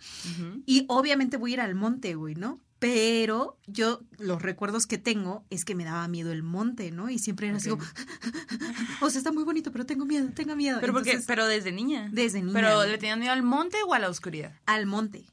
S3: Y obviamente voy a ir al monte, güey, ¿no? Pero yo, los recuerdos que tengo es que me daba miedo el monte, ¿no? Y siempre era así como, o sea, está muy bonito, pero tengo miedo, tengo miedo.
S2: Pero porque, pero desde niña.
S3: Desde niña,
S2: Pero le tenían miedo al monte o a la oscuridad.
S3: al monte,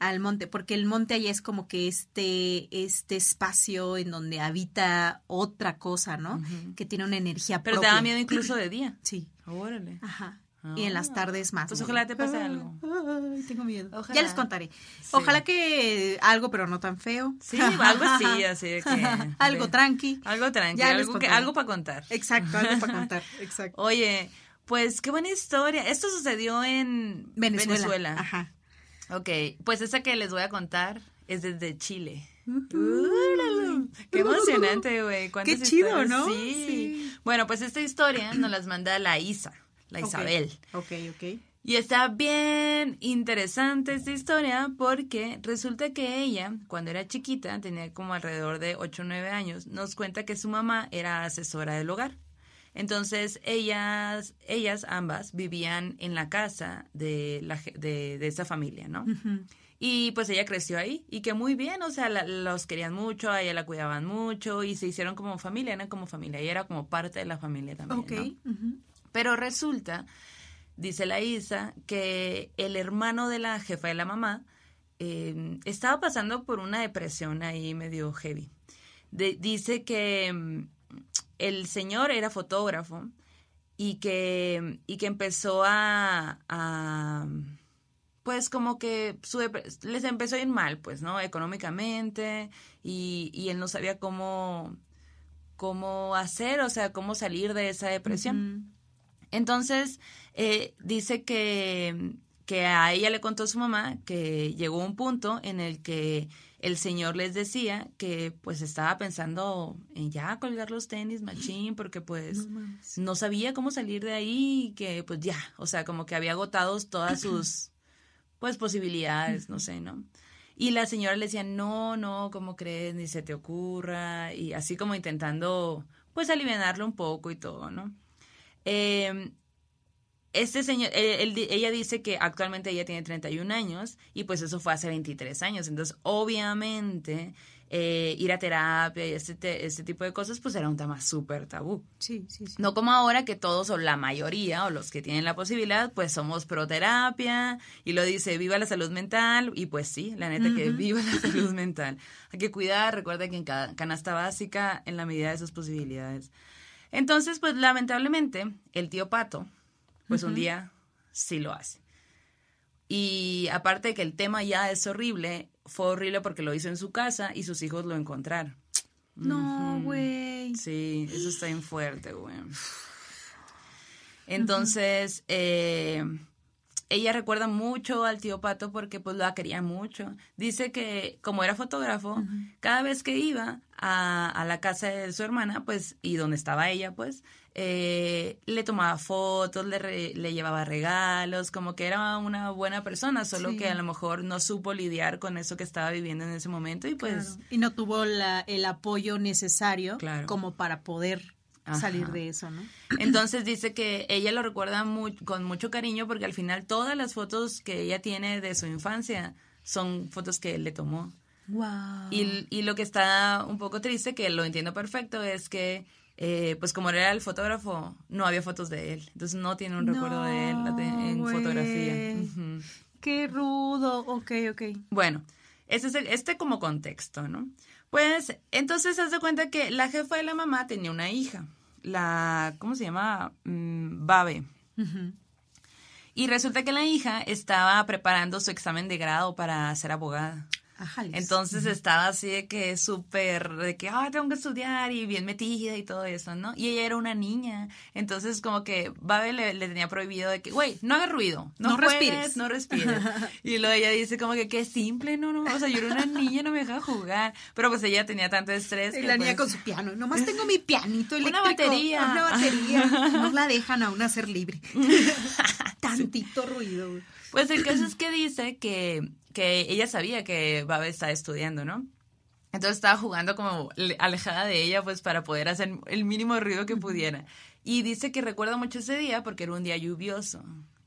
S3: al monte, porque el monte allá es como que este, este espacio en donde habita otra cosa, ¿no? Que tiene una energía
S2: Pero te daba miedo incluso de día.
S3: Sí,
S2: Órale.
S3: ajá. Y en las
S2: Ah.
S3: tardes más.
S2: Pues ojalá te pase algo.
S3: Ay, tengo miedo.
S2: Ojalá.
S3: Ya les contaré.
S2: Sí.
S3: Ojalá que algo, pero no tan feo.
S2: Sí, algo así, así de que.
S3: algo
S2: de-
S3: tranqui.
S2: Algo
S3: Ya les
S2: algo, que,
S3: contaré.
S2: algo para contar.
S3: Exacto, algo para contar. Exacto.
S2: Oye, pues qué buena historia. Esto sucedió en
S3: Venezuela.
S2: Venezuela.
S3: Ajá.
S2: Ok, pues esta que les voy a contar es desde Chile. Qué emocionante, güey. ¿Cuántas
S3: Qué chido,
S2: historias?
S3: ¿no?
S2: Sí.
S3: Sí.
S2: Bueno, pues esta historia nos las manda la Isa, la. Isabel.
S3: Ok, ok.
S2: Y está bien interesante esta historia porque resulta que ella, cuando era chiquita, tenía como alrededor de 8 o 9 años, nos cuenta que su mamá era asesora del hogar. Entonces, ellas, ellas ambas vivían en la casa de, la, de, de esa familia, ¿no? Y pues ella creció ahí y que muy bien, o sea, la- los querían mucho, a ella la cuidaban mucho y se hicieron como familia, eran como familia, y era como parte de la familia también. Pero resulta, dice la Isa, que el hermano de la jefa de la mamá eh, estaba pasando por una depresión ahí medio heavy. De- dice que el señor era fotógrafo y que, y que empezó a, a, pues como que su les empezó a ir mal, pues, ¿no? Económicamente y, y él no sabía cómo, cómo hacer, o sea, cómo salir de esa depresión. Entonces, eh, dice que, que a ella le contó su mamá que llegó un punto en el que el señor les decía que pues estaba pensando en ya colgar los tenis, machín, porque pues
S3: No
S2: sabía cómo salir de ahí y que pues ya, o sea, como que había agotado todas sus pues posibilidades, no sé, ¿no? Y la señora le decía, no, no, ¿cómo crees? Ni se te ocurra. Y así como intentando, pues, aliviarlo un poco y todo, ¿no? Eh, este señor, eh, él ella dice que actualmente ella tiene 31 años y pues eso fue hace 23 años. Entonces, obviamente, eh, ir a terapia y este, te- este tipo de cosas, pues era un tema súper tabú.
S3: Sí, sí, sí.
S2: No como ahora que todos o la mayoría o los que tienen la posibilidad, pues somos pro terapia y lo dice viva la salud mental y pues sí, la neta que viva la salud mental. Hay que cuidar, recuerda que en cada canasta básica en la medida de sus posibilidades. Entonces, pues lamentablemente el tío Pato, pues un día sí lo hace. Y aparte de que el tema ya es horrible, fue horrible porque lo hizo en su casa y sus hijos lo encontraron.
S3: No, güey.
S2: Sí, eso está bien fuerte, güey. Entonces, eh, ella recuerda mucho al tío Pato porque pues la quería mucho. Dice que como era fotógrafo, cada vez que iba a, a, la casa de su hermana, pues, y donde estaba ella, pues, eh, le tomaba fotos, le, re, le llevaba regalos, como que era una buena persona, solo
S3: Sí.
S2: que a lo mejor no supo lidiar con eso que estaba viviendo en ese momento y pues...
S3: Claro. Y no tuvo la, el apoyo necesario
S2: Claro.
S3: como para poder
S2: Ajá.
S3: salir de eso, ¿no?
S2: Entonces dice que ella lo recuerda con mucho cariño porque al final todas las fotos que ella tiene de su infancia son fotos que él le tomó.
S3: Wow.
S2: Y, y lo que está un poco triste, que lo entiendo perfecto, es que eh, pues como era el fotógrafo, no había fotos de él. Entonces no tiene un recuerdo de él en fotografía.
S3: Qué rudo. Ok, ok.
S2: Bueno, este es el- este como contexto, ¿no? Pues entonces haz de cuenta que la jefa de la mamá tenía una hija, la, ¿cómo se llama? Mm, Babe. Y resulta que la hija estaba preparando su examen de grado para ser abogada. Entonces estaba así de que súper, de que, ah, tengo que estudiar y bien metida y todo eso, ¿no? Y ella era una niña. Entonces como que Babe le, le tenía prohibido de que, güey, no hagas ruido, no,
S3: No
S2: juegues,
S3: respires".
S2: no respires. y luego ella dice como que, qué simple, no, no, o sea, yo era una niña, no me dejaba jugar. Pero pues ella tenía tanto estrés.
S3: Y
S2: que,
S3: la niña
S2: pues,
S3: con su piano. Nomás tengo mi pianito
S2: Una
S3: eléctrico.
S2: batería.
S3: Una batería. No la dejan aún hacer libre. Tantito ruido.
S2: Pues el caso es que dice que, que ella sabía que Babe estaba estudiando, ¿no? Entonces estaba jugando como le- alejada de ella, pues para poder hacer el mínimo ruido que pudiera. Y dice que recuerda mucho ese día porque era un día lluvioso.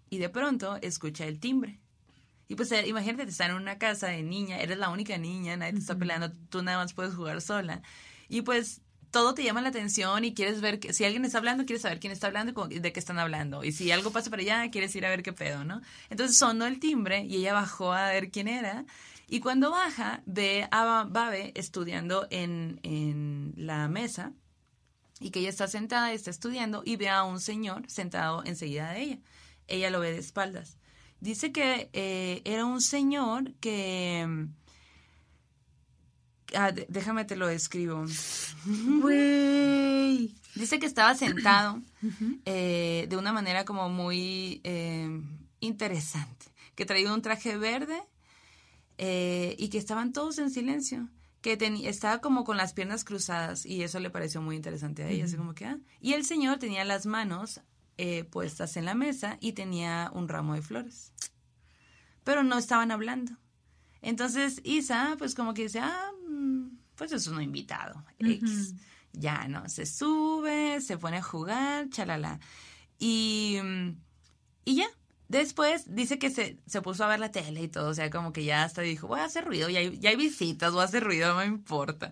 S2: Y de pronto escucha el timbre. Y pues eh, imagínate, estar en una casa de niña, eres la única niña, nadie te está peleando, tú nada más puedes jugar sola. Y pues todo te llama la atención y quieres ver, que, si alguien está hablando, quieres saber quién está hablando y de qué están hablando. Y si algo pasa por allá, quieres ir a ver qué pedo, ¿no? Entonces sonó el timbre y ella bajó a ver quién era. Y cuando baja, ve a Babe estudiando en, en la mesa y que ella está sentada y está estudiando y ve a un señor sentado enseguida de ella. Ella lo ve de espaldas. Dice que eh, era un señor que... ah, déjame te lo escribo.
S3: Güey.
S2: Dice que estaba sentado eh, de una manera como muy eh, interesante, que traía un traje verde eh, y que estaban todos en silencio, que estaba como con las piernas cruzadas y eso le pareció muy interesante a ella, así como que, ah. Y el señor tenía las manos eh, puestas en la mesa y tenía un ramo de flores, pero no estaban hablando. Entonces Isa, pues como que dice, ah, mm, pues es un invitado, X. Ya, ¿no? Se sube, se pone a jugar, chalala. Y, mm, y ya. Después dice que se, se puso a ver la tele y todo, o sea, como que ya hasta dijo, voy a hacer ruido, ya hay, ya hay visitas, voy a hacer ruido, no me importa.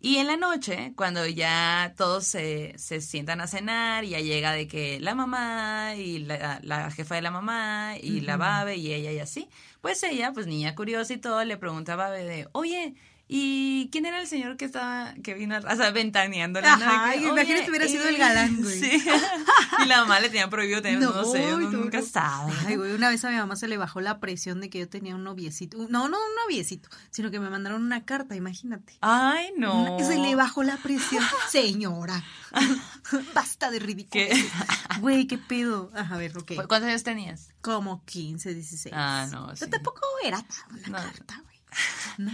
S2: Y en la noche, cuando ya todos se, se sientan a cenar, y ya llega de que la mamá y la, la jefa de la mamá y la Babe y ella y así, pues ella, pues niña curiosa y todo, le pregunta a de, oye, ¿y quién era el señor que estaba, que vino, o sea, ventaneándole? ¿no? De
S3: Ajá, y imagínate
S2: "Oye,
S3: hubiera sido el
S2: eh",
S3: galán, güey.
S2: Sí. y la mamá le tenía prohibido tener, no, sé,
S3: y
S2: uno
S3: tú-
S2: nunca sabe.
S3: Ay, güey, una vez a mi mamá se le bajó la presión de que yo tenía un noviecito. No, no un noviecito, sino que me mandaron una carta, imagínate.
S2: Ay, no.
S3: Una- Se le bajó la presión. Señora, basta de ridículo.
S2: ¿Qué?
S3: Güey, qué pedo. Ajá, a ver, ok.
S2: ¿Cuántos años tenías?
S3: Como 15, 16.
S2: Ah, no, sí.
S3: tampoco era tan una
S2: No.
S3: carta,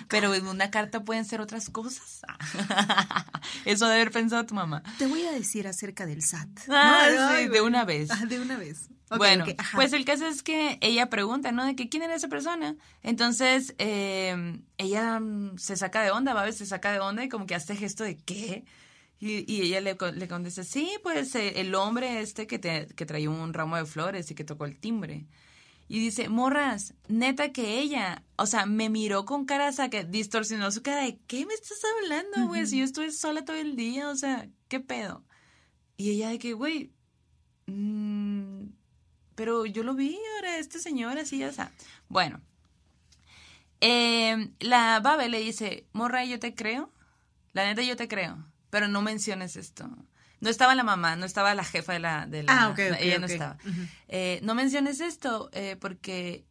S2: Pero en una carta pueden ser otras cosas. Eso de haber pensado tu mamá.
S3: Te voy a decir acerca del SAT.
S2: Ah,
S3: No,
S2: sí,
S3: ay,
S2: de una vez.
S3: Ah, de una vez.
S2: Bueno, pues el caso es que ella pregunta, ¿no? De que quién era esa persona. Entonces, eh, ella mm, se saca de onda, Babe se saca de onda y como que hace gesto de ¿qué? Y, y ella le, le contesta, sí, pues eh, el hombre este que, te, que traía un ramo de flores y que tocó el timbre. Y dice, morras, neta que ella, o sea, me miró con cara, o sea, que distorsionó su cara de, ¿qué me estás hablando, güey? Si yo estuve sola todo el día, o sea, ¿qué pedo? Y ella de que, güey, mm, pero yo lo vi, ahora este señor así, o sea, bueno. Eh, la Babe le dice, morra, yo te creo, la neta yo te creo, pero no menciones esto. No estaba la mamá, no estaba la jefa de la... De la
S3: Ah, ok, ok,
S2: ella no estaba. Eh, no menciones esto eh, porque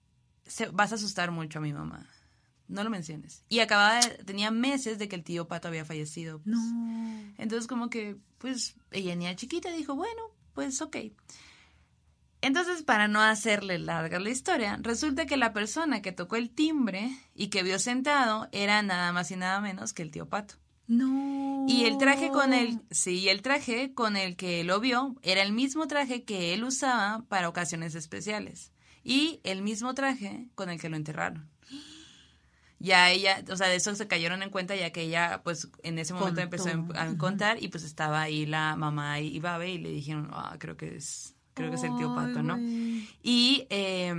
S2: se- vas a asustar mucho a mi mamá. No lo menciones. Y acababa de, tenía meses de que el tío Pato había fallecido. pues.
S3: No.
S2: Entonces como que, pues, ella niña chiquita dijo, bueno, pues ok. Entonces, para no hacerle larga la historia, resulta que la persona que tocó el timbre y que vio sentado era nada más y nada menos que el tío Pato.
S3: No.
S2: Y el traje con el, sí, el traje con el que lo vio era el mismo traje que él usaba para ocasiones especiales. Y el mismo traje con el que lo enterraron. Ya ella, o sea, de eso se cayeron en cuenta ya que ella, pues, en ese momento
S3: Contó.
S2: empezó a contar y pues estaba ahí la mamá y Babe y le dijeron, ah, creo que es, creo que es el tío Pato, ¿no? Y eh,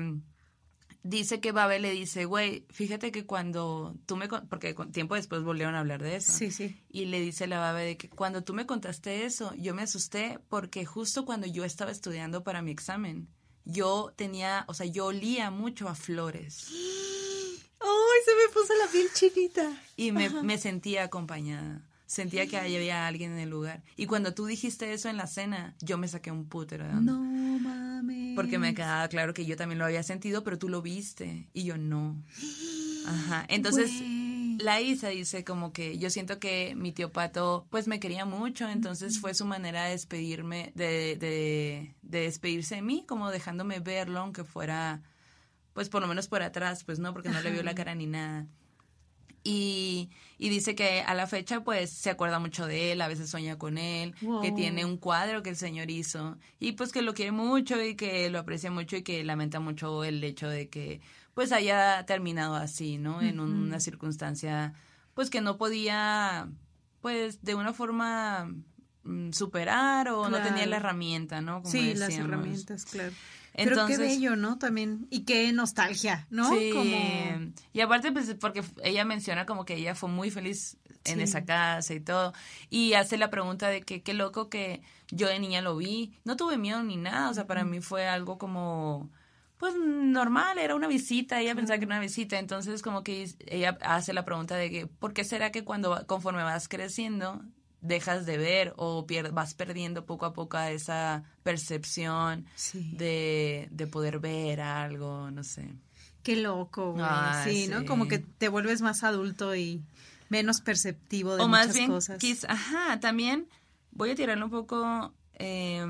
S2: dice que Babe le dice, güey, fíjate que cuando tú me... con-" Porque tiempo después volvieron a hablar de eso.
S3: Sí, sí.
S2: Y le dice la Babe de que cuando tú me contaste eso, yo me asusté porque justo cuando yo estaba estudiando para mi examen, yo tenía, o sea, yo olía mucho a flores
S3: ¡Ay, se me puso la piel chinita!
S2: y me, me sentía acompañada. Sentía que ahí había alguien en el lugar. Y cuando tú dijiste eso en la cena, yo me saqué un putero de onda.
S3: No mames.
S2: Porque me quedaba claro que yo también lo había sentido, pero tú lo viste y yo no. Ajá. Entonces,
S3: Güey.
S2: la Isa dice como que yo siento que mi tío Pato pues me quería mucho, entonces fue su manera de despedirme, de, de, de despedirse de mí, como dejándome verlo, aunque fuera pues por lo menos por atrás, pues no, porque no le vio la cara ni nada. Y, y dice que a la fecha pues se acuerda mucho de él, a veces sueña con él, que tiene un cuadro que el señor hizo y pues que lo quiere mucho y que lo aprecia mucho y que lamenta mucho el hecho de que pues haya terminado así, ¿no? En una circunstancia pues que no podía pues de una forma mm, superar o no tenía la herramienta, ¿no? Como
S3: Sí, las herramientas, claro. Pero qué bello, ¿no? También. Y qué nostalgia, ¿no?
S2: Sí.
S3: Como...
S2: Y aparte, pues, porque ella menciona como que ella fue muy feliz en
S3: Sí.
S2: esa casa y todo. Y hace la pregunta de que qué loco que yo de niña lo vi. No tuve miedo ni nada. O sea, para mí fue algo como, pues, normal. Era una visita. Ella pensaba que era una visita. Entonces, como que ella hace la pregunta de que, ¿por qué será que cuando, va- conforme vas creciendo, dejas de ver o pier- vas perdiendo poco a poco esa percepción
S3: Sí.
S2: de, de poder ver algo, no sé.
S3: Qué loco, güey. Sí, ¿no? Como que te vuelves más adulto y menos perceptivo de
S2: o más bien,
S3: cosas.
S2: quiz- ajá, también voy a tirarle un poco eh,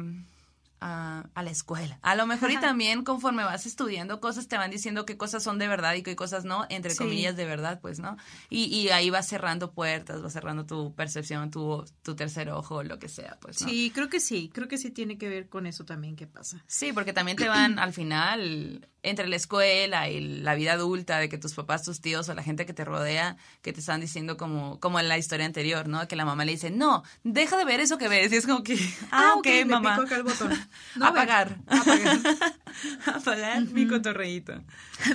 S2: a, a la escuela. A lo mejor y también conforme vas estudiando cosas te van diciendo qué cosas son de verdad y qué cosas no, entre
S3: Sí.
S2: comillas de verdad, pues, ¿no? Y, y ahí vas cerrando puertas, vas cerrando tu percepción, tu, tu tercer ojo, lo que sea, pues, ¿no?
S3: Sí, creo que sí. Creo que sí tiene que ver con eso también que pasa.
S2: Sí, porque también te van al final entre la escuela y la vida adulta de que tus papás, tus tíos o la gente que te rodea que te están diciendo como como en la historia anterior, ¿no? Que la mamá le dice, "No, deja de ver eso que ves." Y es como que, "Ah, ok,
S3: me
S2: mamá."
S3: pico acá el botón. No,
S2: apagar.
S3: Apagar.
S2: apagar mi cotorreíto.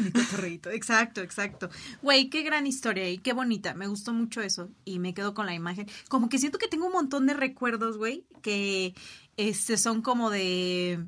S3: Mi cotorreíto. Exacto, exacto. Güey, qué gran historia y qué bonita. Me gustó mucho eso y me quedo con la imagen. Como que siento que tengo un montón de recuerdos, güey, que este son como de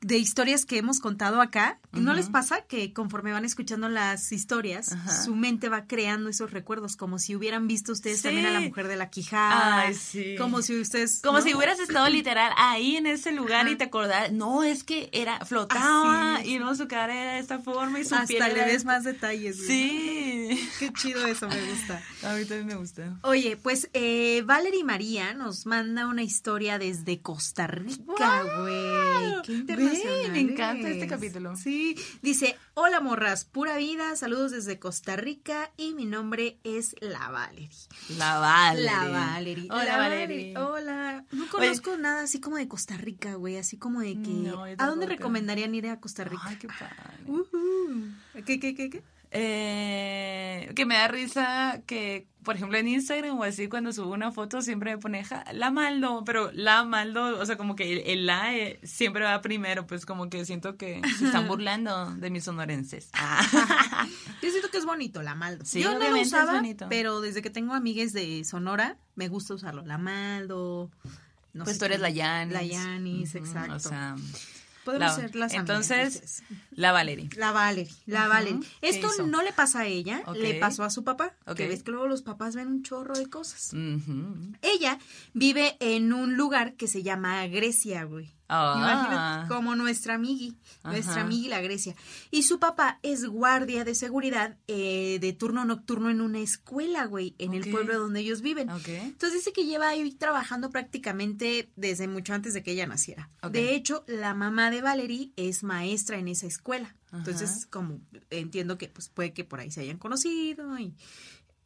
S3: de historias que hemos contado acá. ¿No les pasa que conforme van escuchando las historias, su mente va creando esos recuerdos como si hubieran visto ustedes
S2: Sí.
S3: también a la mujer de la quijada?
S2: Ay, sí.
S3: Como si ustedes
S2: Como
S3: ¿no?
S2: si hubieras estado literal ahí en ese lugar y te acordás, no, es que era flotaba
S3: Así
S2: y no su cara era de esta forma y su piel
S3: hasta le ves
S2: esta-
S3: más detalles. güey.
S2: Sí.
S3: Qué chido eso, me gusta.
S2: A mí también me gusta.
S3: Oye, pues eh, Valerie María nos manda una historia desde Costa Rica, güey. Qué internacional.
S2: Güey, me encanta este capítulo.
S3: Sí, dice, hola morras, pura vida, saludos desde Costa Rica y mi nombre es La Valerie.
S2: La Valerie.
S3: La Valerie.
S2: Hola,
S3: La
S2: Valerie.
S3: Hola. No conozco nada así como de Costa Rica, güey, así como de que...
S2: No,
S3: ¿A dónde recomendarían ir a Costa Rica?
S2: Ay, qué padre.
S3: ¿Qué, qué, qué, qué?
S2: Eh, que me da risa que, por ejemplo, en Instagram o así, cuando subo una foto, siempre me pone ja, la maldo, pero la maldo, o sea, como que el, el la eh, siempre va primero, pues como que siento que se están burlando de mis sonorenses.
S3: Yo siento que es bonito, la Maldo.
S2: Sí,
S3: Yo no lo usaba,
S2: bonito.
S3: pero desde que tengo amigues de Sonora, me gusta usarlo. La Maldo. no
S2: pues
S3: sé
S2: tú eres
S3: qué.
S2: la Yanis.
S3: La Yanis, exacto.
S2: O sea,
S3: Podemos
S2: la-
S3: ser las
S2: entonces, la Valerie.
S3: La Valerie, la Valerie.
S2: ¿qué
S3: Esto no le pasa a ella, le pasó a su papá.
S2: Ok.
S3: Que ves que luego los papás ven un chorro de cosas. Ella vive en un lugar que se llama Grecia, güey. Imagínate, como nuestra amigui, nuestra
S2: Ajá.
S3: amigui la Grecia. Y su papá es guardia de seguridad eh, de turno nocturno en una escuela, güey, en el pueblo donde ellos viven. Entonces dice que lleva ahí trabajando prácticamente desde mucho antes de que ella naciera. De hecho, la mamá de Valerie es maestra en esa escuela.
S2: Ajá.
S3: Entonces, como entiendo que pues puede que por ahí se hayan conocido y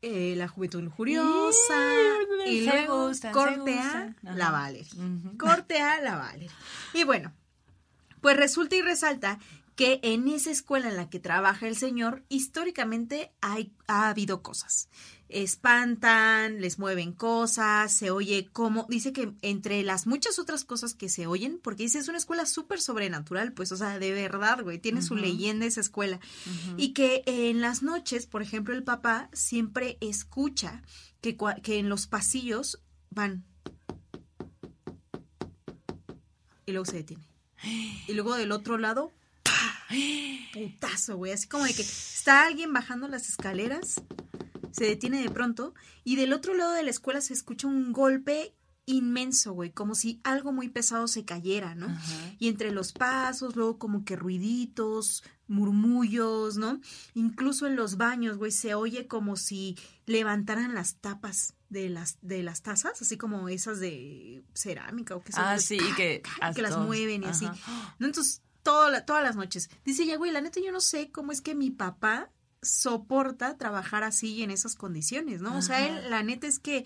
S3: eh, la juventud lujuriosa y luego
S2: gustan,
S3: corte a la Valerie.
S2: Ujú.
S3: Corte a la Valerie. Y bueno, pues resulta y resalta que en esa escuela en la que trabaja el señor, históricamente hay, ha habido cosas. Espantan, les mueven cosas, se oye como, dice que entre las muchas otras cosas que se oyen, porque dice es una escuela súper sobrenatural, pues, o sea, de verdad, güey, tiene su
S2: Ujú.
S3: leyenda esa escuela. Y que en las noches, por ejemplo, el papá siempre escucha que, que en los pasillos van. Y luego se detiene. Y luego del otro lado, ¡pa! putazo, güey. Así como de que está alguien bajando las escaleras, se detiene de pronto, y del otro lado de la escuela se escucha un golpe inmenso, güey, como si algo muy pesado se cayera, ¿no?
S2: Ajá.
S3: Y entre los pasos, luego como que ruiditos, murmullos, ¿no? Incluso en los baños, güey, se oye como si levantaran las tapas de las, de las tazas, así como esas de cerámica o qué sé
S2: Ah, sí, y que,
S3: que las mueven y así. ¿no? Entonces, toda la- todas las noches. Dice ya, güey, la neta yo no sé cómo es que mi papá soporta trabajar así y en esas condiciones, ¿no? O sea, él, la neta es que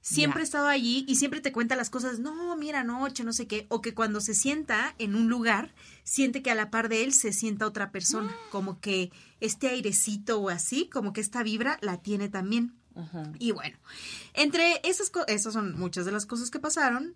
S3: siempre ha estado allí y siempre te cuenta las cosas, no, mira, noche, no sé qué, o que cuando se sienta en un lugar, siente que a la par de él se sienta otra persona,
S2: Ah.
S3: como que este airecito o así, como que esta vibra la tiene también.
S2: Ajá.
S3: Y bueno, entre esas cosas, esas son muchas de las cosas que pasaron.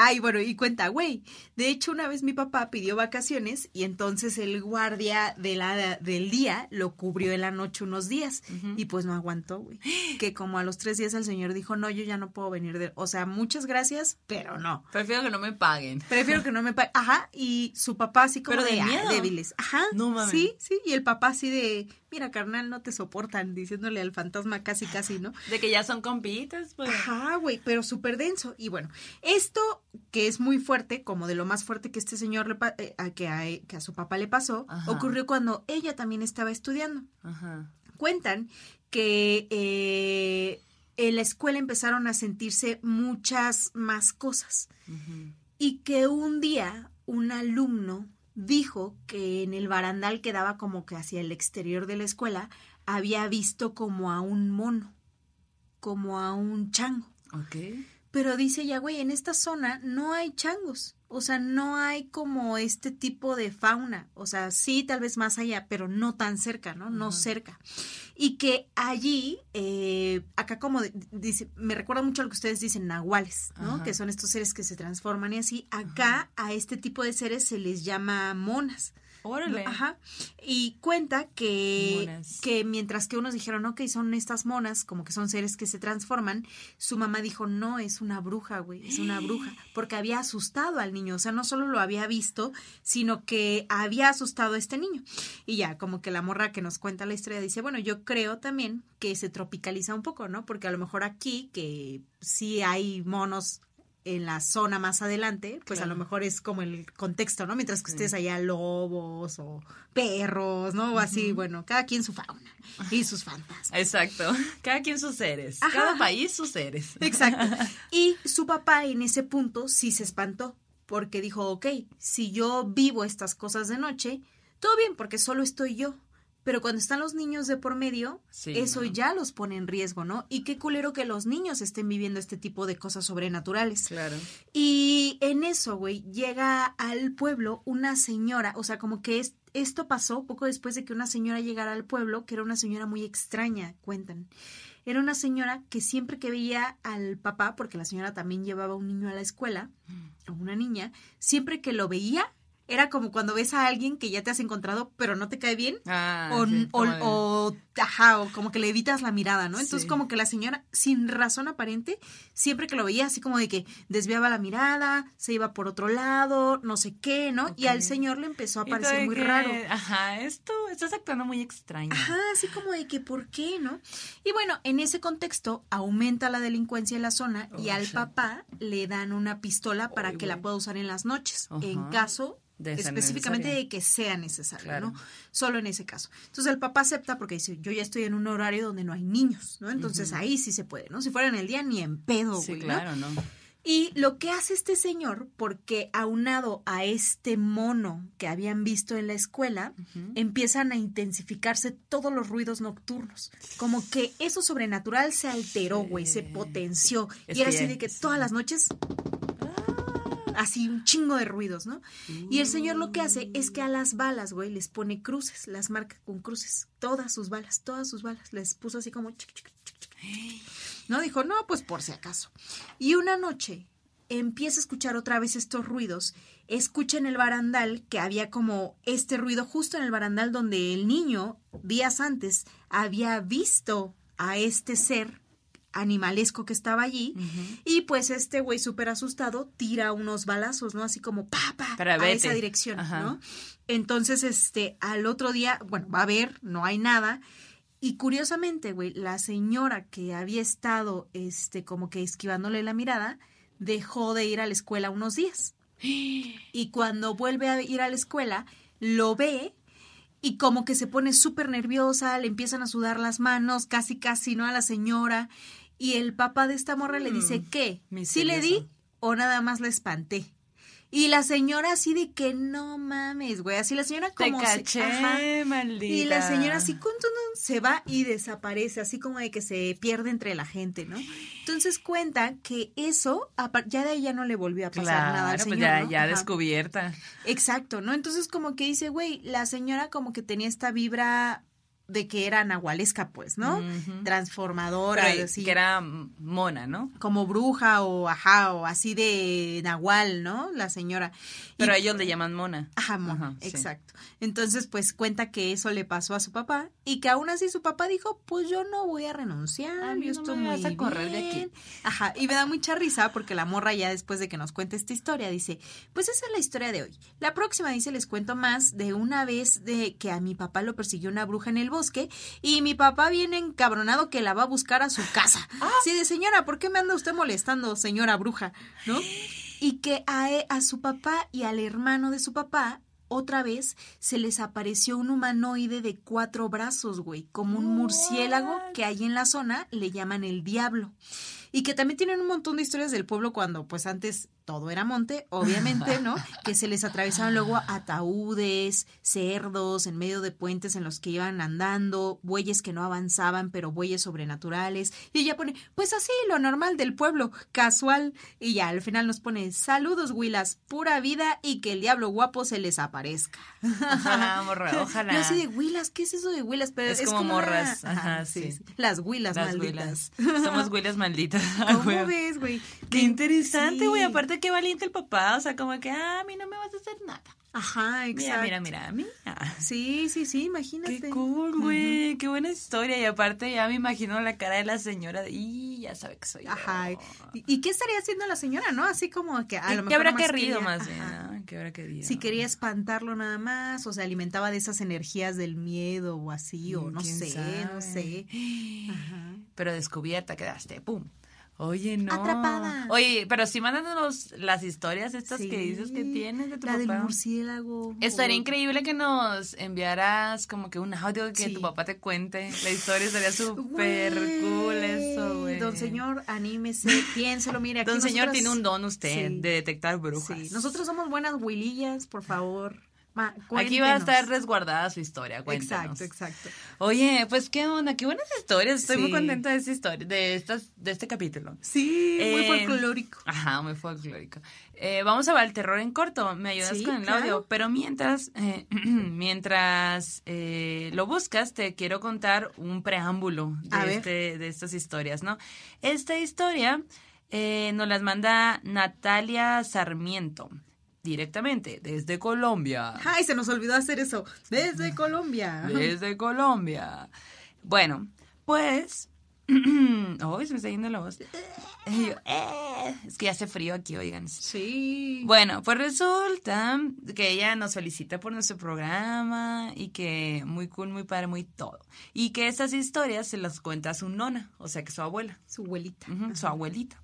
S3: Ay, bueno, y cuenta, güey. De hecho, una vez mi papá pidió vacaciones y entonces el guardia de la, del día lo cubrió en la noche unos días. Y pues no aguantó, güey. Que como a los tres días el señor dijo, no, yo ya no puedo venir de... O sea, muchas gracias, pero no.
S2: Prefiero que no me paguen.
S3: Prefiero que no me pague. Ajá, y su papá así como
S2: Pero de
S3: de, "Ah,
S2: miedo.
S3: débiles. Ajá.
S2: No mames.
S3: Sí, sí, y el papá así de, mira, carnal, no te soportan, diciéndole al fantasma casi, casi, ¿no?
S2: De que ya son compitas, pues.
S3: Ajá, güey, pero súper denso. Y bueno, esto que es muy fuerte, como de lo más fuerte que este señor le pa- eh, a, que, a, que a su papá le pasó,
S2: Ajá.
S3: ocurrió cuando ella también estaba estudiando.
S2: Ajá.
S3: Cuentan que eh, en la escuela empezaron a sentirse muchas más cosas y que un día un alumno dijo que en el barandal que daba como que hacia el exterior de la escuela había visto como a un mono, como a un chango. Pero dice ya, güey, en esta zona no hay changos. O sea, no hay como este tipo de fauna. O sea, sí, tal vez más allá, pero no tan cerca, ¿no? No cerca. Y que allí, eh, acá como dice, me recuerda mucho a lo que ustedes dicen, nahuales, ¿no? Que son estos seres que se transforman y así. Acá a este tipo de seres se les llama monas.
S2: Órale.
S3: Ajá. Y cuenta que,
S2: Monas.
S3: que mientras que unos dijeron, ok, son estas monas, como que son seres que se transforman, su mamá dijo, no, es una bruja, güey, es una bruja, porque había asustado al niño, o sea, no solo lo había visto, sino que había asustado a este niño. Y ya, como que la morra que nos cuenta la historia dice, bueno, yo creo también que se tropicaliza un poco, ¿no? Porque a lo mejor aquí, que sí hay monos en la zona más adelante, pues a lo mejor es como el contexto, ¿no? Mientras que
S2: Sí.
S3: ustedes allá lobos o perros, ¿no? O así, bueno, cada quien su fauna y sus fantasmas.
S2: Exacto. Cada quien sus seres.
S3: Ajá.
S2: Cada país sus seres.
S3: Exacto. Y su papá en ese punto sí se espantó, porque dijo, ok, si yo vivo estas cosas de noche, todo bien, porque solo estoy yo. Pero cuando están los niños de por medio,
S2: Sí,
S3: eso
S2: no.
S3: ya los pone en riesgo, ¿no? Y qué culero que los niños estén viviendo este tipo de cosas sobrenaturales.
S2: Claro.
S3: Y en eso, güey, llega al pueblo una señora, o sea, como que es, esto pasó poco después de que una señora llegara al pueblo, que era una señora muy extraña, cuentan. Era una señora que siempre que veía al papá, porque la señora también llevaba un niño a la escuela, o una niña, siempre que lo veía, era como cuando ves a alguien que ya te has encontrado, pero no te cae bien.
S2: Ah,
S3: o,
S2: sí,
S3: o- o- ajá, o como que le evitas la mirada, ¿no? Entonces
S2: Sí.
S3: como que la señora, sin razón aparente, siempre que lo veía, así como de que desviaba la mirada, se iba por otro lado, no sé qué, ¿no? Y al señor le empezó a parecer muy
S2: que,
S3: raro.
S2: Ajá, esto, estás actuando muy extraño.
S3: Ajá, así como de que, ¿por qué, no? Y bueno, en ese contexto aumenta la delincuencia en la zona y
S2: Oh,
S3: al
S2: shit.
S3: papá le dan una pistola para que la pueda usar en las noches, en caso
S2: De
S3: específicamente
S2: necesario.
S3: de que sea necesario,
S2: Claro.
S3: ¿no? Solo en ese caso. Entonces el papá acepta porque dice, yo ya estoy en un horario donde no hay niños, ¿no? Entonces ahí sí se puede, ¿no? Si fuera en el día, ni en pedo,
S2: Sí,
S3: güey,
S2: claro, ¿no?
S3: Y lo que hace este señor, porque aunado a este mono que habían visto en la escuela, empiezan a intensificarse todos los ruidos nocturnos. Como que eso sobrenatural se alteró, güey, se potenció.
S2: Es
S3: y era así de que todas las noches, así un chingo de ruidos, ¿no? Y el señor lo que hace es que a las balas, güey, les pone cruces, las marca con cruces. Todas sus balas, todas sus balas. Les puso así como... chic, chic, chic. No, dijo, no, pues por si acaso. Y una noche empieza a escuchar otra vez estos ruidos. Escucha en el barandal que había como este ruido justo en el barandal donde el niño, días antes, había visto a este ser animalesco que estaba allí. Y pues este güey súper asustado tira unos balazos, ¿no? Así como pa, pa,
S2: Para
S3: a esa dirección,
S2: Ajá.
S3: ¿no? Entonces, este, al otro día, bueno, va a ver, no hay nada. Y curiosamente, güey, la señora que había estado, este, como que esquivándole la mirada, dejó de ir a la escuela unos días. Y cuando vuelve a ir a la escuela, lo ve y como que se pone súper nerviosa, le empiezan a sudar las manos, casi casi, ¿no? A la señora. Y el papá de esta morra le dice,
S2: Mm,
S3: ¿qué? ¿Sí le di o nada más la espanté? Y la señora así de que no mames, güey. Así la señora
S2: Te
S3: como... se- ajá.
S2: maldita.
S3: Y la señora así con se va y desaparece, así como de que se pierde entre la gente, ¿no? Entonces cuenta que eso, ya de ahí ya no le volvió a pasar
S2: Claro,
S3: nada al
S2: pues ya,
S3: ¿no?
S2: ya descubierta.
S3: Exacto, ¿no? Entonces como que dice, güey, la señora como que tenía esta vibra de que era nahualesca, pues, ¿no? Transformadora,
S2: Pero,
S3: así.
S2: que era mona, ¿no?
S3: Como bruja o ajá, o así de nahual, ¿no? La señora. Y-
S2: Pero ellos le llaman mona.
S3: Ajá, mona,
S2: Ajá, sí.
S3: exacto. Entonces, pues cuenta que eso le pasó a su papá y que aún así su papá dijo, pues yo no voy a renunciar,
S2: A mí
S3: yo
S2: no
S3: estoy
S2: me vas
S3: muy
S2: a correr de aquí.
S3: bien". Ajá, y me da mucha risa porque la morra ya después de que nos cuente esta historia dice, pues esa es la historia de hoy. La próxima dice, les cuento más de una vez de que a mi papá lo persiguió una bruja en el bosque y mi papá viene encabronado que la va a buscar a su casa.
S2: Ah.
S3: Sí, de señora, ¿por qué me anda usted molestando, señora bruja? ¿No? y que a, a su papá y al hermano de su papá otra vez se les apareció un humanoide de cuatro brazos, güey, como un murciélago que ahí en la zona le llaman el diablo. Y que también tienen un montón de historias del pueblo cuando pues antes todo era monte, obviamente, ¿no? Que se les atravesaban luego ataúdes, cerdos en medio de puentes en los que iban andando, bueyes que no avanzaban, pero bueyes sobrenaturales. Y ella pone, pues así, lo normal del pueblo, casual. Y ya al final nos pone, saludos, Huilas, pura vida y que el diablo guapo se les aparezca.
S2: Ojalá, morra, ojalá.
S3: Yo así de Huilas, ¿qué es eso de Huilas? Pero
S2: Es
S3: es,
S2: como
S3: una-
S2: morras, ajá, sí.
S3: Las Huilas
S2: Las
S3: malditas.
S2: huilas. Somos huilas malditas.
S3: ¿Cómo
S2: Güey.
S3: ves, güey?
S2: Qué interesante, güey.
S3: Sí.
S2: Aparte, qué valiente el papá. O sea, como que, ah, a mí no me vas a hacer nada.
S3: Ajá, exacto.
S2: Mira, mira, mira, mira.
S3: Sí, sí, sí, imagínate.
S2: Qué cool, güey. Qué buena historia. Y aparte, ya me imagino la cara de la señora. de, Y ya sabe que soy yo.
S3: Ajá. ¿Y, y qué estaría haciendo la señora, no? Así como que a
S2: ¿Qué-
S3: lo
S2: ¿Qué
S3: mejor
S2: habrá
S3: nomás
S2: querido más bien? ¿Qué habrá querido?
S3: Si quería espantarlo nada más, o se alimentaba de esas energías del miedo o así, o
S2: Mm,
S3: no sé, no sé. Ajá.
S2: Pero descubierta quedaste, pum. Oye, no.
S3: Atrapada.
S2: Oye, pero sí mándanos las historias estas
S3: Sí.
S2: que dices que tienes de tu
S3: La del
S2: papá.
S3: murciélago.
S2: Estaría
S3: o-
S2: increíble que nos enviaras como que un audio que
S3: Sí.
S2: tu papá te cuente. La historia estaría súper cool eso, güey.
S3: Don señor, anímese, piénselo, mire. Aquí
S2: Don señor tiene un don usted
S3: Sí.
S2: de detectar brujas.
S3: Sí, nosotros somos buenas huilillas, por favor. Ma-
S2: Aquí va a estar resguardada su historia, cuéntanos.
S3: Exacto, exacto.
S2: Oye, pues qué onda, qué buenas historias. Estoy muy contenta de esta historia, de estas, de este capítulo.
S3: Sí, muy
S2: Eh,
S3: folclórico.
S2: Ajá, muy folclórico. Eh, vamos a ver el terror en corto. Me ayudas
S3: Sí,
S2: con el
S3: claro.
S2: audio. Pero mientras, eh, mientras eh, lo buscas, te quiero contar un preámbulo de, este, de estas historias, ¿no? Esta historia eh, nos las manda Natalia Sarmiento. Directamente desde Colombia.
S3: Ay, se nos olvidó hacer eso. Desde Colombia.
S2: Desde Colombia. Bueno, pues. Hoy se me está yendo la voz. Y yo, eh, es que ya hace frío aquí, oigan.
S3: Sí.
S2: Bueno, pues resulta que ella nos felicita por nuestro programa y que muy cool, muy padre, muy todo. Y que estas historias se las cuenta a su nona, o sea que su abuela,
S3: Su abuelita.
S2: su abuelita.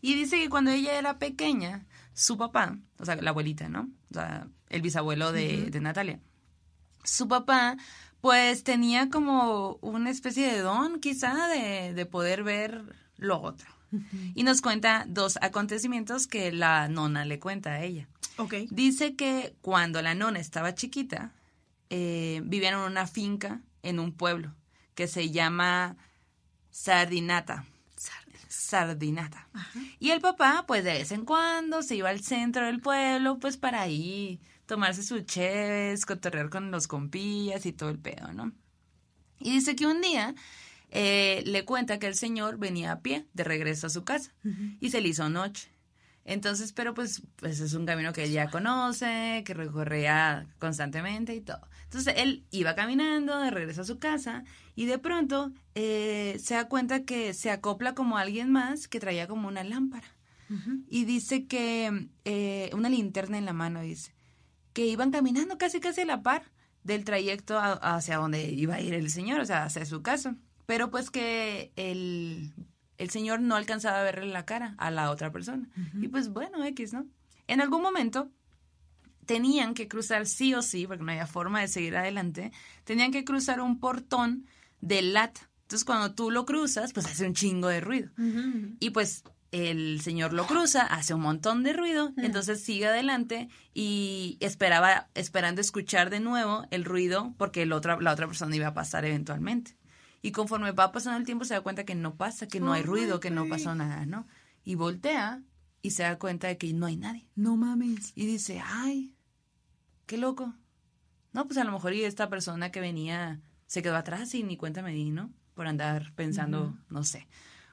S2: Y dice que cuando ella era pequeña, su papá, o sea, la abuelita, ¿no? O sea, el bisabuelo de, de Natalia. Su papá, pues tenía como una especie de don, quizá, de, de poder ver lo otro. Y nos cuenta dos acontecimientos que la nona le cuenta a ella.
S3: Ok.
S2: Dice que cuando la nona estaba chiquita, eh, vivían en una finca en un pueblo que se llama Sardinata. Sardinata. Y el papá, pues de vez en cuando se iba al centro del pueblo, pues para ahí tomarse sus cheves, cotorrear con los compillas y todo el pedo, ¿no? Y dice que un día eh, le cuenta que el señor venía a pie de regreso a su casa y se le hizo noche. Entonces, pero pues, pues es un camino que él ya conoce, que recorría constantemente y todo. Entonces él iba caminando de regreso a su casa y de pronto eh, se da cuenta que se acopla como alguien más que traía como una lámpara. Y dice que eh, una linterna en la mano, dice, que iban caminando casi casi a la par del trayecto a- hacia donde iba a ir el señor, o sea, hacia su casa. Pero pues que el, el señor no alcanzaba a verle la cara a la otra persona. Y pues bueno, X, ¿no? En algún momento tenían que cruzar sí o sí, porque no había forma de seguir adelante, tenían que cruzar un portón de lata. Entonces cuando tú lo cruzas, pues hace un chingo de ruido. Y pues el señor lo cruza, hace un montón de ruido, entonces sigue adelante y esperaba, esperando escuchar de nuevo el ruido porque el otra, la otra persona iba a pasar eventualmente. Y conforme va pasando el tiempo se da cuenta que no pasa, que no hay
S3: Ay,
S2: ruido, que no pasó nada, ¿no? Y voltea y se da cuenta de que no hay nadie.
S3: No mames.
S2: Y dice, ay, qué loco. No, pues a lo mejor y esta persona que venía se quedó atrás y ni cuenta me di, ¿no? Por andar pensando, no sé,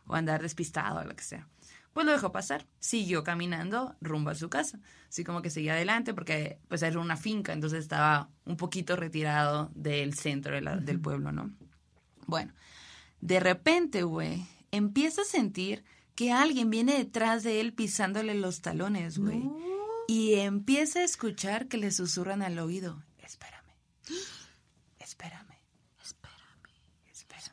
S2: o andar despistado o lo que sea. Pues lo dejó pasar, siguió caminando rumbo a su casa, así como que seguía adelante porque pues era una finca, entonces estaba un poquito retirado del centro de la- del pueblo, ¿no? Bueno, de repente, güey, empieza a sentir que alguien viene detrás de él pisándole los talones, güey. Y empieza a escuchar que le susurran al oído, espérame, espérame, espérame, espérame.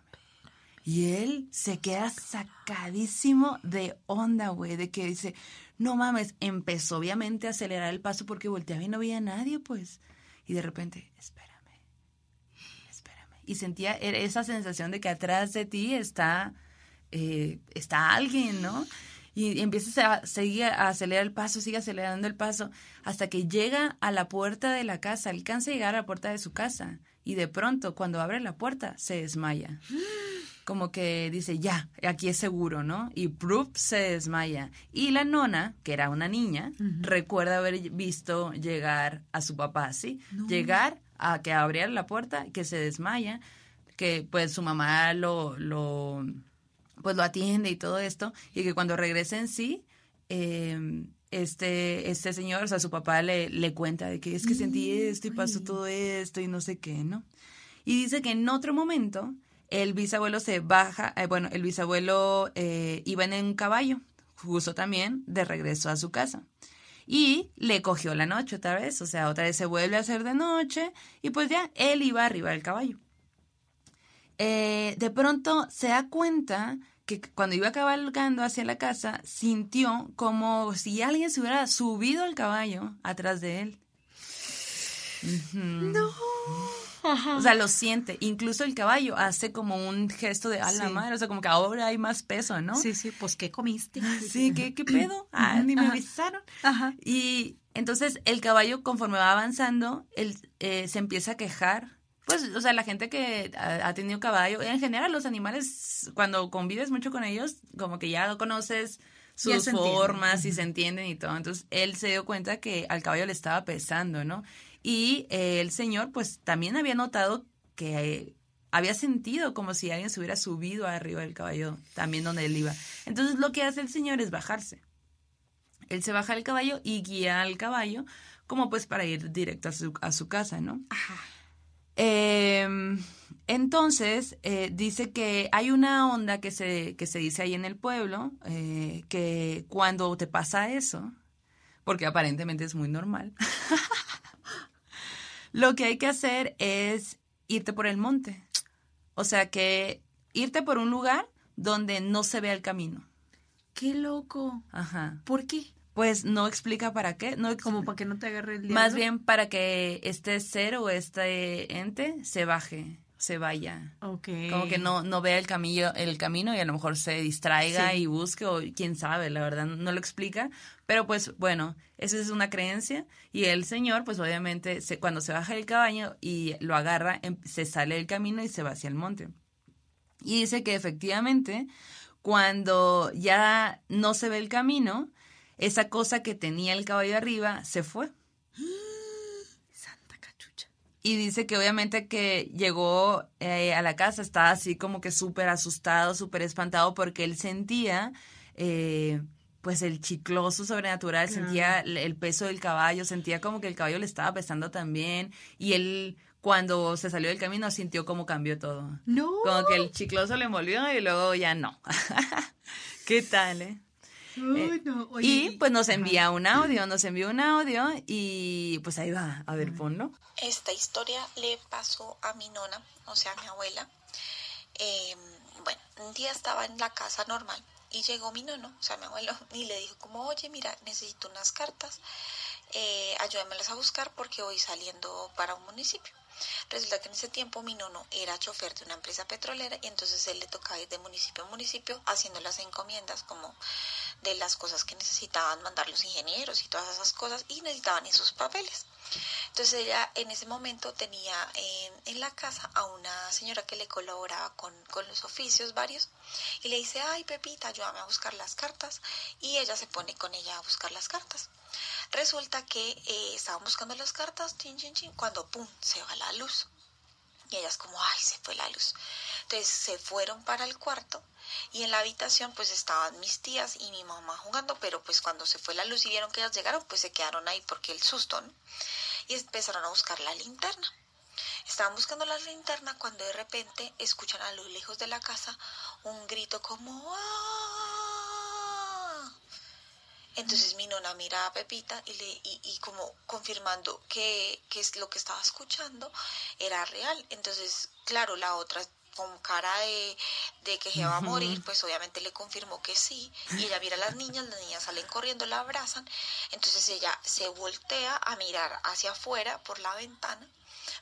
S2: Y él se queda sacadísimo de onda, güey, de que dice, no mames, empezó obviamente a acelerar el paso porque volteaba y no veía a nadie, pues. Y de repente, espérame, espérame. Y sentía e- esa sensación de que atrás de ti está, eh, está alguien, ¿no? Y empiezas a seguir a acelerar el paso, sigue acelerando el paso, hasta que llega a la puerta de la casa, alcanza a llegar a la puerta de su casa. Y de pronto, cuando abre la puerta, se desmaya. Como que dice, ya, aquí es seguro, ¿no? Y Prup se desmaya. Y la nona, que era una niña, recuerda haber visto llegar a su papá así. Llegar a que abriera la puerta, que se desmaya, que pues su mamá lo, lo, pues lo atiende y todo esto, y que cuando regresa en sí, eh, este, este señor, o sea, su papá le, le cuenta de que es que sentí esto y pasó todo esto y no sé qué, ¿no? Y dice que en otro momento el bisabuelo se baja, eh, bueno, el bisabuelo eh, iba en un caballo, justo también de regreso a su casa. Y le cogió la noche otra vez, o sea, otra vez se vuelve a hacer de noche y pues ya él iba arriba del caballo. Eh, de pronto se da cuenta que cuando iba cabalgando hacia la casa, sintió como si alguien se hubiera subido al caballo atrás de él.
S3: No.
S2: O sea, lo siente. Incluso el caballo hace como un gesto de a la
S3: Sí.
S2: madre. O sea, como que ahora hay más peso, ¿no?
S3: Sí, sí, pues ¿qué comiste?
S2: Sí, ¿qué, qué pedo? Ah, ni me
S3: Ajá.
S2: avisaron.
S3: Ajá.
S2: Y entonces el caballo, conforme va avanzando, él eh, se empieza a quejar. Pues, o sea, la gente que ha, tenido caballo, en general los animales, cuando convives mucho con ellos, como que ya conoces sus formas y se entienden y todo. Entonces, él se dio cuenta que al caballo le estaba pesando, ¿no? Y eh, el señor, pues, también había notado que eh, había sentido como si alguien se hubiera subido arriba del caballo, también donde él iba. Entonces, lo que hace el señor es bajarse Él se baja del caballo y guía al caballo como pues para ir directo a su, a su casa, ¿no? Em, entonces, eh, dice que hay una onda que se, que se dice ahí en el pueblo, eh, que cuando te pasa eso, porque aparentemente es muy normal, lo que hay que hacer es irte por el monte. O sea que irte por un lugar donde no se vea el camino.
S3: Qué loco.
S2: Ajá.
S3: ¿Por qué?
S2: Pues no explica para qué, no
S3: Como para que no te agarre el diablo.
S2: más bien para que este ser o este ente se baje, se vaya.
S3: Ok.
S2: Como que no, no vea el camino, el camino y a lo mejor se distraiga
S3: Sí.
S2: y busque o quién sabe, la verdad no lo explica. Pero pues bueno, esa es una creencia y el señor pues obviamente se, cuando se baja del caballo y lo agarra, em- se sale del camino y se va hacia el monte. Y dice que efectivamente cuando ya no se ve el camino, esa cosa que tenía el caballo arriba se fue.
S3: Santa cachucha.
S2: Y dice que obviamente que llegó eh, a la casa, estaba así como que súper asustado, súper espantado porque él sentía eh, pues el chicloso sobrenatural,
S3: Claro.
S2: sentía el, el peso del caballo, sentía como que el caballo le estaba pesando también y él cuando se salió del camino sintió como cambió todo.
S3: No.
S2: Como que el chicloso le envolvió y luego ya no. ¿Qué tal, eh?
S3: No. Oye,
S2: y pues nos
S3: ajá.
S2: envía un audio, nos envía un audio y pues ahí va, a ver, ponlo.
S4: Esta historia le pasó a mi nona, o sea, a mi abuela. Eh, bueno, un día estaba en la casa normal y llegó mi nono, o sea, mi abuelo, y le dijo como, oye, mira, necesito unas cartas, eh, ayúdamelas a buscar porque voy saliendo para un municipio. Resulta que en ese tiempo mi nono era chofer de una empresa petrolera y entonces él le tocaba ir de municipio a municipio haciendo las encomiendas como de las cosas que necesitaban mandar los ingenieros y todas esas cosas y necesitaban esos papeles. Entonces ella en ese momento tenía en, en la casa a una señora que le colaboraba con, con los oficios varios y le dice, ay Pepita, ayúdame a buscar las cartas y ella se pone con ella a buscar las cartas. Resulta que eh, estaban buscando las cartas, chin, chin, chin, cuando pum, se va la luz. Y ellas como, ay, se fue la luz. Entonces se fueron para el cuarto y en la habitación pues estaban mis tías y mi mamá jugando, pero pues cuando se fue la luz y vieron que ellas llegaron, pues se quedaron ahí porque el susto, ¿no? Y empezaron a buscar la linterna. Estaban buscando la linterna cuando de repente escuchan a lo lejos de la casa un grito como ¡Ah! Entonces mi nona mira a Pepita y, le, y, y como confirmando que, que es lo que estaba escuchando era real. Entonces, claro, la otra con cara de, de que se va a morir, pues obviamente le confirmó que sí. Y ella mira a las niñas, las niñas salen corriendo, la abrazan. Entonces ella se voltea a mirar hacia afuera por la ventana,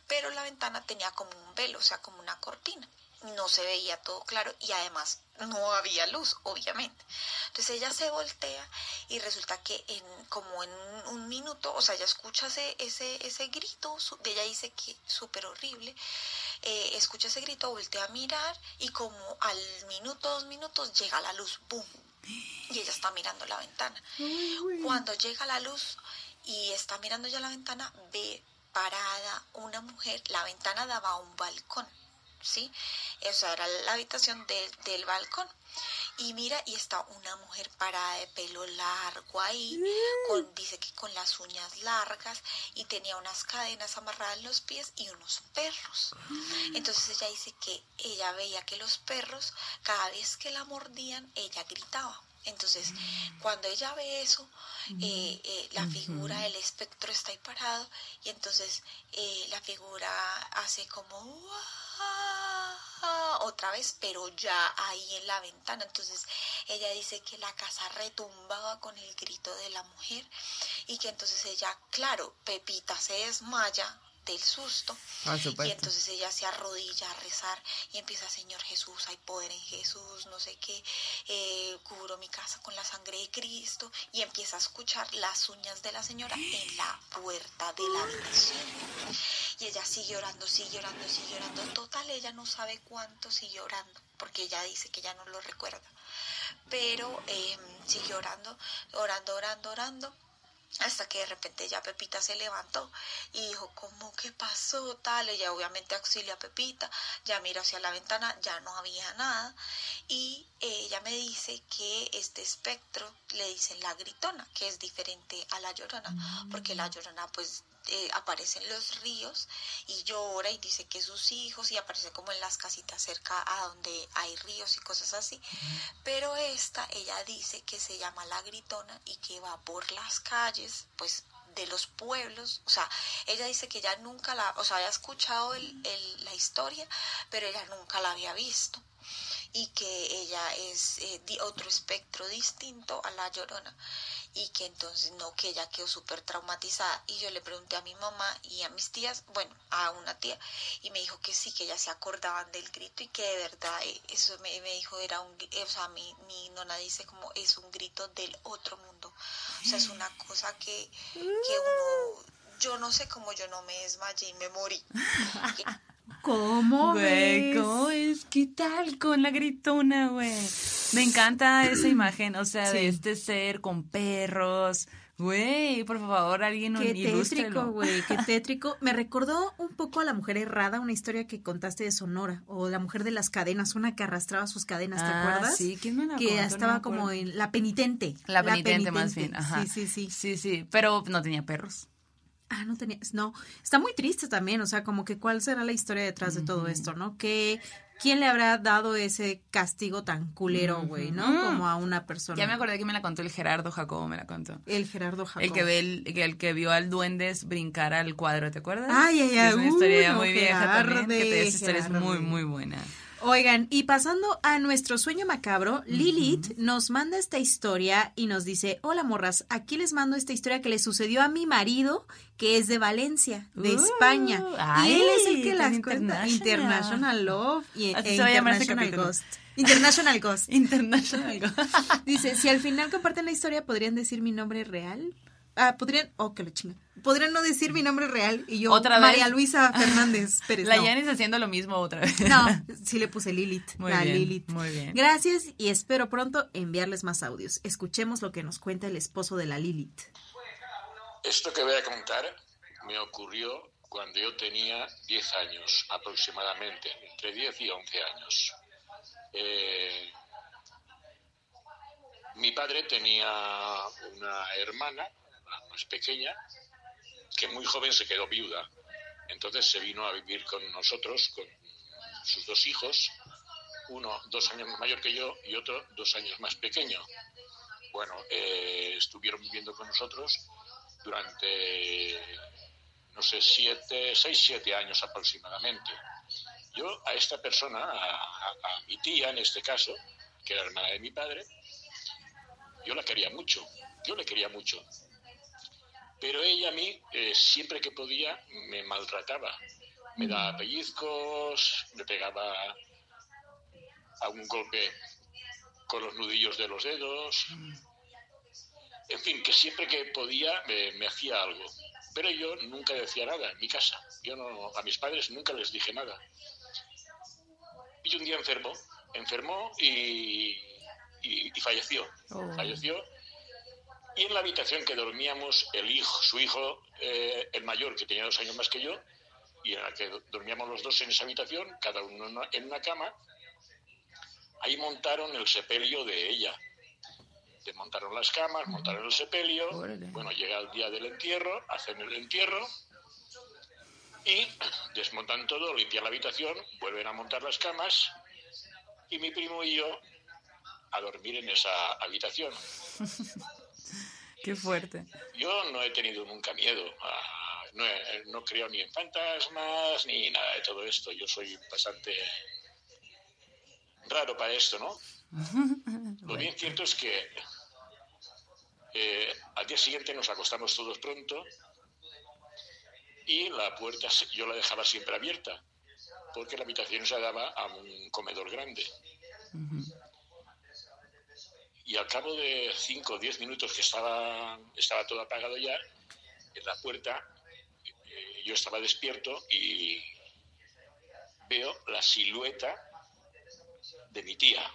S4: pero la ventana tenía como un velo, o sea, como una cortina no se veía todo claro y además no había luz, obviamente. Entonces ella se voltea y resulta que en como en un minuto, o sea, ella escucha ese, ese, ese grito, su- ella dice que súper horrible, eh, escucha ese grito, voltea a mirar y como al minuto, dos minutos llega la luz, ¡boom! Y ella está mirando la ventana. Cuando llega la luz y está mirando ya la ventana, ve parada una mujer, la ventana daba a un balcón, ¿sí? Esa era la habitación del, del balcón. Y mira, y está una mujer parada de pelo largo ahí, con, dice que con las uñas largas, y tenía unas cadenas amarradas en los pies y unos perros. Entonces ella dice que ella veía que los perros, cada vez que la mordían, ella gritaba. Entonces, cuando ella ve eso, eh, eh, la figura del espectro está ahí parado y entonces eh, la figura hace como "Uah", otra vez, pero ya ahí en la ventana. Entonces, ella dice que la casa retumbaba con el grito de la mujer y que entonces ella, claro, Pepita se desmaya del susto
S2: Por
S4: y entonces ella se arrodilla a rezar y empieza, Señor Jesús, hay poder en Jesús, no sé qué, eh, cubro mi casa con la sangre de Cristo y empieza a escuchar las uñas de la señora en la puerta de la habitación. Y ella sigue orando, sigue orando, sigue orando. Total, ella no sabe cuánto sigue orando, porque ella dice que ya no lo recuerda. Pero eh, sigue orando, orando, orando, orando. Hasta que de repente ya Pepita se levantó y dijo, ¿cómo que pasó? Tal, ella obviamente auxilia a Pepita, ya mira hacia la ventana, ya no había nada. Y ella me dice que este espectro le dicen la gritona, que es diferente a la llorona, porque la llorona pues eh, aparece en los ríos y llora y dice que sus hijos y aparece como en las casitas cerca a donde hay ríos y cosas así. Pero esta, ella dice que se llama la gritona y que va por las calles, pues de los pueblos, o sea, ella dice que ella nunca la, o sea, había escuchado el, el, la historia, pero ella nunca la había visto y que ella es eh, di- otro espectro distinto a la llorona. Y que entonces no, que ella quedó súper traumatizada. Y yo le pregunté a mi mamá y a mis tías, bueno, a una tía y me dijo que sí, que ellas se acordaban del grito y que de verdad eh, eso me, me dijo era un, gri- o sea, mi, mi nona dice como es un grito del otro mundo, o sea, es una cosa que, que uno, yo no sé cómo yo no me desmayé y me morí.
S3: ¿Cómo
S2: Güey,
S3: ves?
S2: ¿cómo es? ¿Qué tal con la gritona, güey? Me encanta esa imagen, o sea, de este ser con perros. Güey, por favor, alguien
S3: Qué tétrico, güey, qué tétrico. Me recordó un poco a La Mujer Errada, una historia que contaste de Sonora, o La Mujer de las Cadenas, una que arrastraba sus cadenas, ¿te
S2: Ah,
S3: acuerdas?
S2: sí, ¿quién me la
S3: Que
S2: contó?
S3: Estaba como en La Penitente.
S2: La penitente, más bien,
S3: Penitente.
S2: ajá.
S3: Sí, sí, sí.
S2: Sí, sí, pero no tenía perros.
S3: Ah, no tenía, no, está muy triste también, o sea, como que cuál será la historia detrás de todo esto, ¿no? Que quién le habrá dado ese castigo tan culero, güey, ¿no?
S2: Ujú.
S3: Como a una persona.
S2: Ya me acordé que me la contó el Gerardo Jacobo, me la contó.
S3: El Gerardo Jacob.
S2: El que, ve el, el que vio al duendes brincar al cuadro, ¿te acuerdas?
S3: Ay, ay, ay,
S2: Es una
S3: uy,
S2: historia
S3: no,
S2: muy vieja también, que esa historia es muy, muy buena.
S3: Oigan, y pasando a nuestro sueño macabro, Lilith nos manda esta historia y nos dice, hola morras, aquí les mando esta historia que le sucedió a mi marido, que es de Valencia, de
S2: Uh,
S3: España.
S2: ay,
S3: y él es el que las cuenta.
S2: international.
S3: Love y
S2: Así
S3: e
S2: se va a llamar
S3: International. Ghost. International Ghost.
S2: International.
S3: Dice, si al final comparten la historia, ¿podrían decir mi nombre real? Ah, podrían, oh, que lo chinga. Podrían no decir mi nombre real y yo,
S2: ¿Otra vez?
S3: María Luisa Fernández Pérez.
S2: La
S3: no.
S2: Yanis haciendo lo mismo otra vez.
S3: No, sí le puse Lilith.
S2: Muy
S3: la
S2: bien,
S3: Lilith.
S2: muy bien.
S3: Gracias y espero pronto enviarles más audios. Escuchemos lo que nos cuenta el esposo de la Lilith.
S5: Esto que voy a contar me ocurrió cuando yo tenía 10 años aproximadamente, entre 10 y 11 años. Eh, mi padre tenía una hermana la más pequeña que muy joven se quedó viuda. Entonces se vino a vivir con nosotros, con sus dos hijos, uno dos años mayor que yo y otro dos años más pequeño. Bueno, eh, estuvieron viviendo con nosotros durante, no sé, siete, seis, siete años aproximadamente. Yo a esta persona, a, a- a mi tía en este caso, que era hermana de mi padre, yo la quería mucho, yo le quería mucho. Pero ella a mí, eh, siempre que podía, me maltrataba. Me daba pellizcos, me pegaba a un golpe con los nudillos de los dedos. En fin, que siempre que podía me, me hacía algo. Pero yo nunca decía nada en mi casa. Yo no, a mis padres nunca les dije nada. Y un día enfermó, enfermó y, y- y falleció.
S2: Oh.
S5: Falleció. Y en la habitación que dormíamos, el hijo, su hijo, eh, el mayor, que tenía dos años más que yo, y en la que do- dormíamos los dos en esa habitación, cada uno en una- cama, ahí montaron el sepelio de ella. Desmontaron las camas, montaron el sepelio. Bueno, llega el día del entierro, hacen el entierro y desmontan todo, limpian la habitación, vuelven a montar las camas y mi primo y yo a dormir en esa habitación.
S2: Qué fuerte.
S5: Yo no he tenido nunca miedo, a- no, he- no creo ni en fantasmas ni nada de todo esto. Yo soy bastante raro para esto, ¿no? Lo bien cierto es que eh, al día siguiente nos acostamos todos pronto y la puerta yo la dejaba siempre abierta porque la habitación se daba a un comedor grande. Y al cabo de 5 o 10 minutos que estaba, estaba todo apagado ya, en la puerta eh, yo estaba despierto y veo la silueta de mi tía.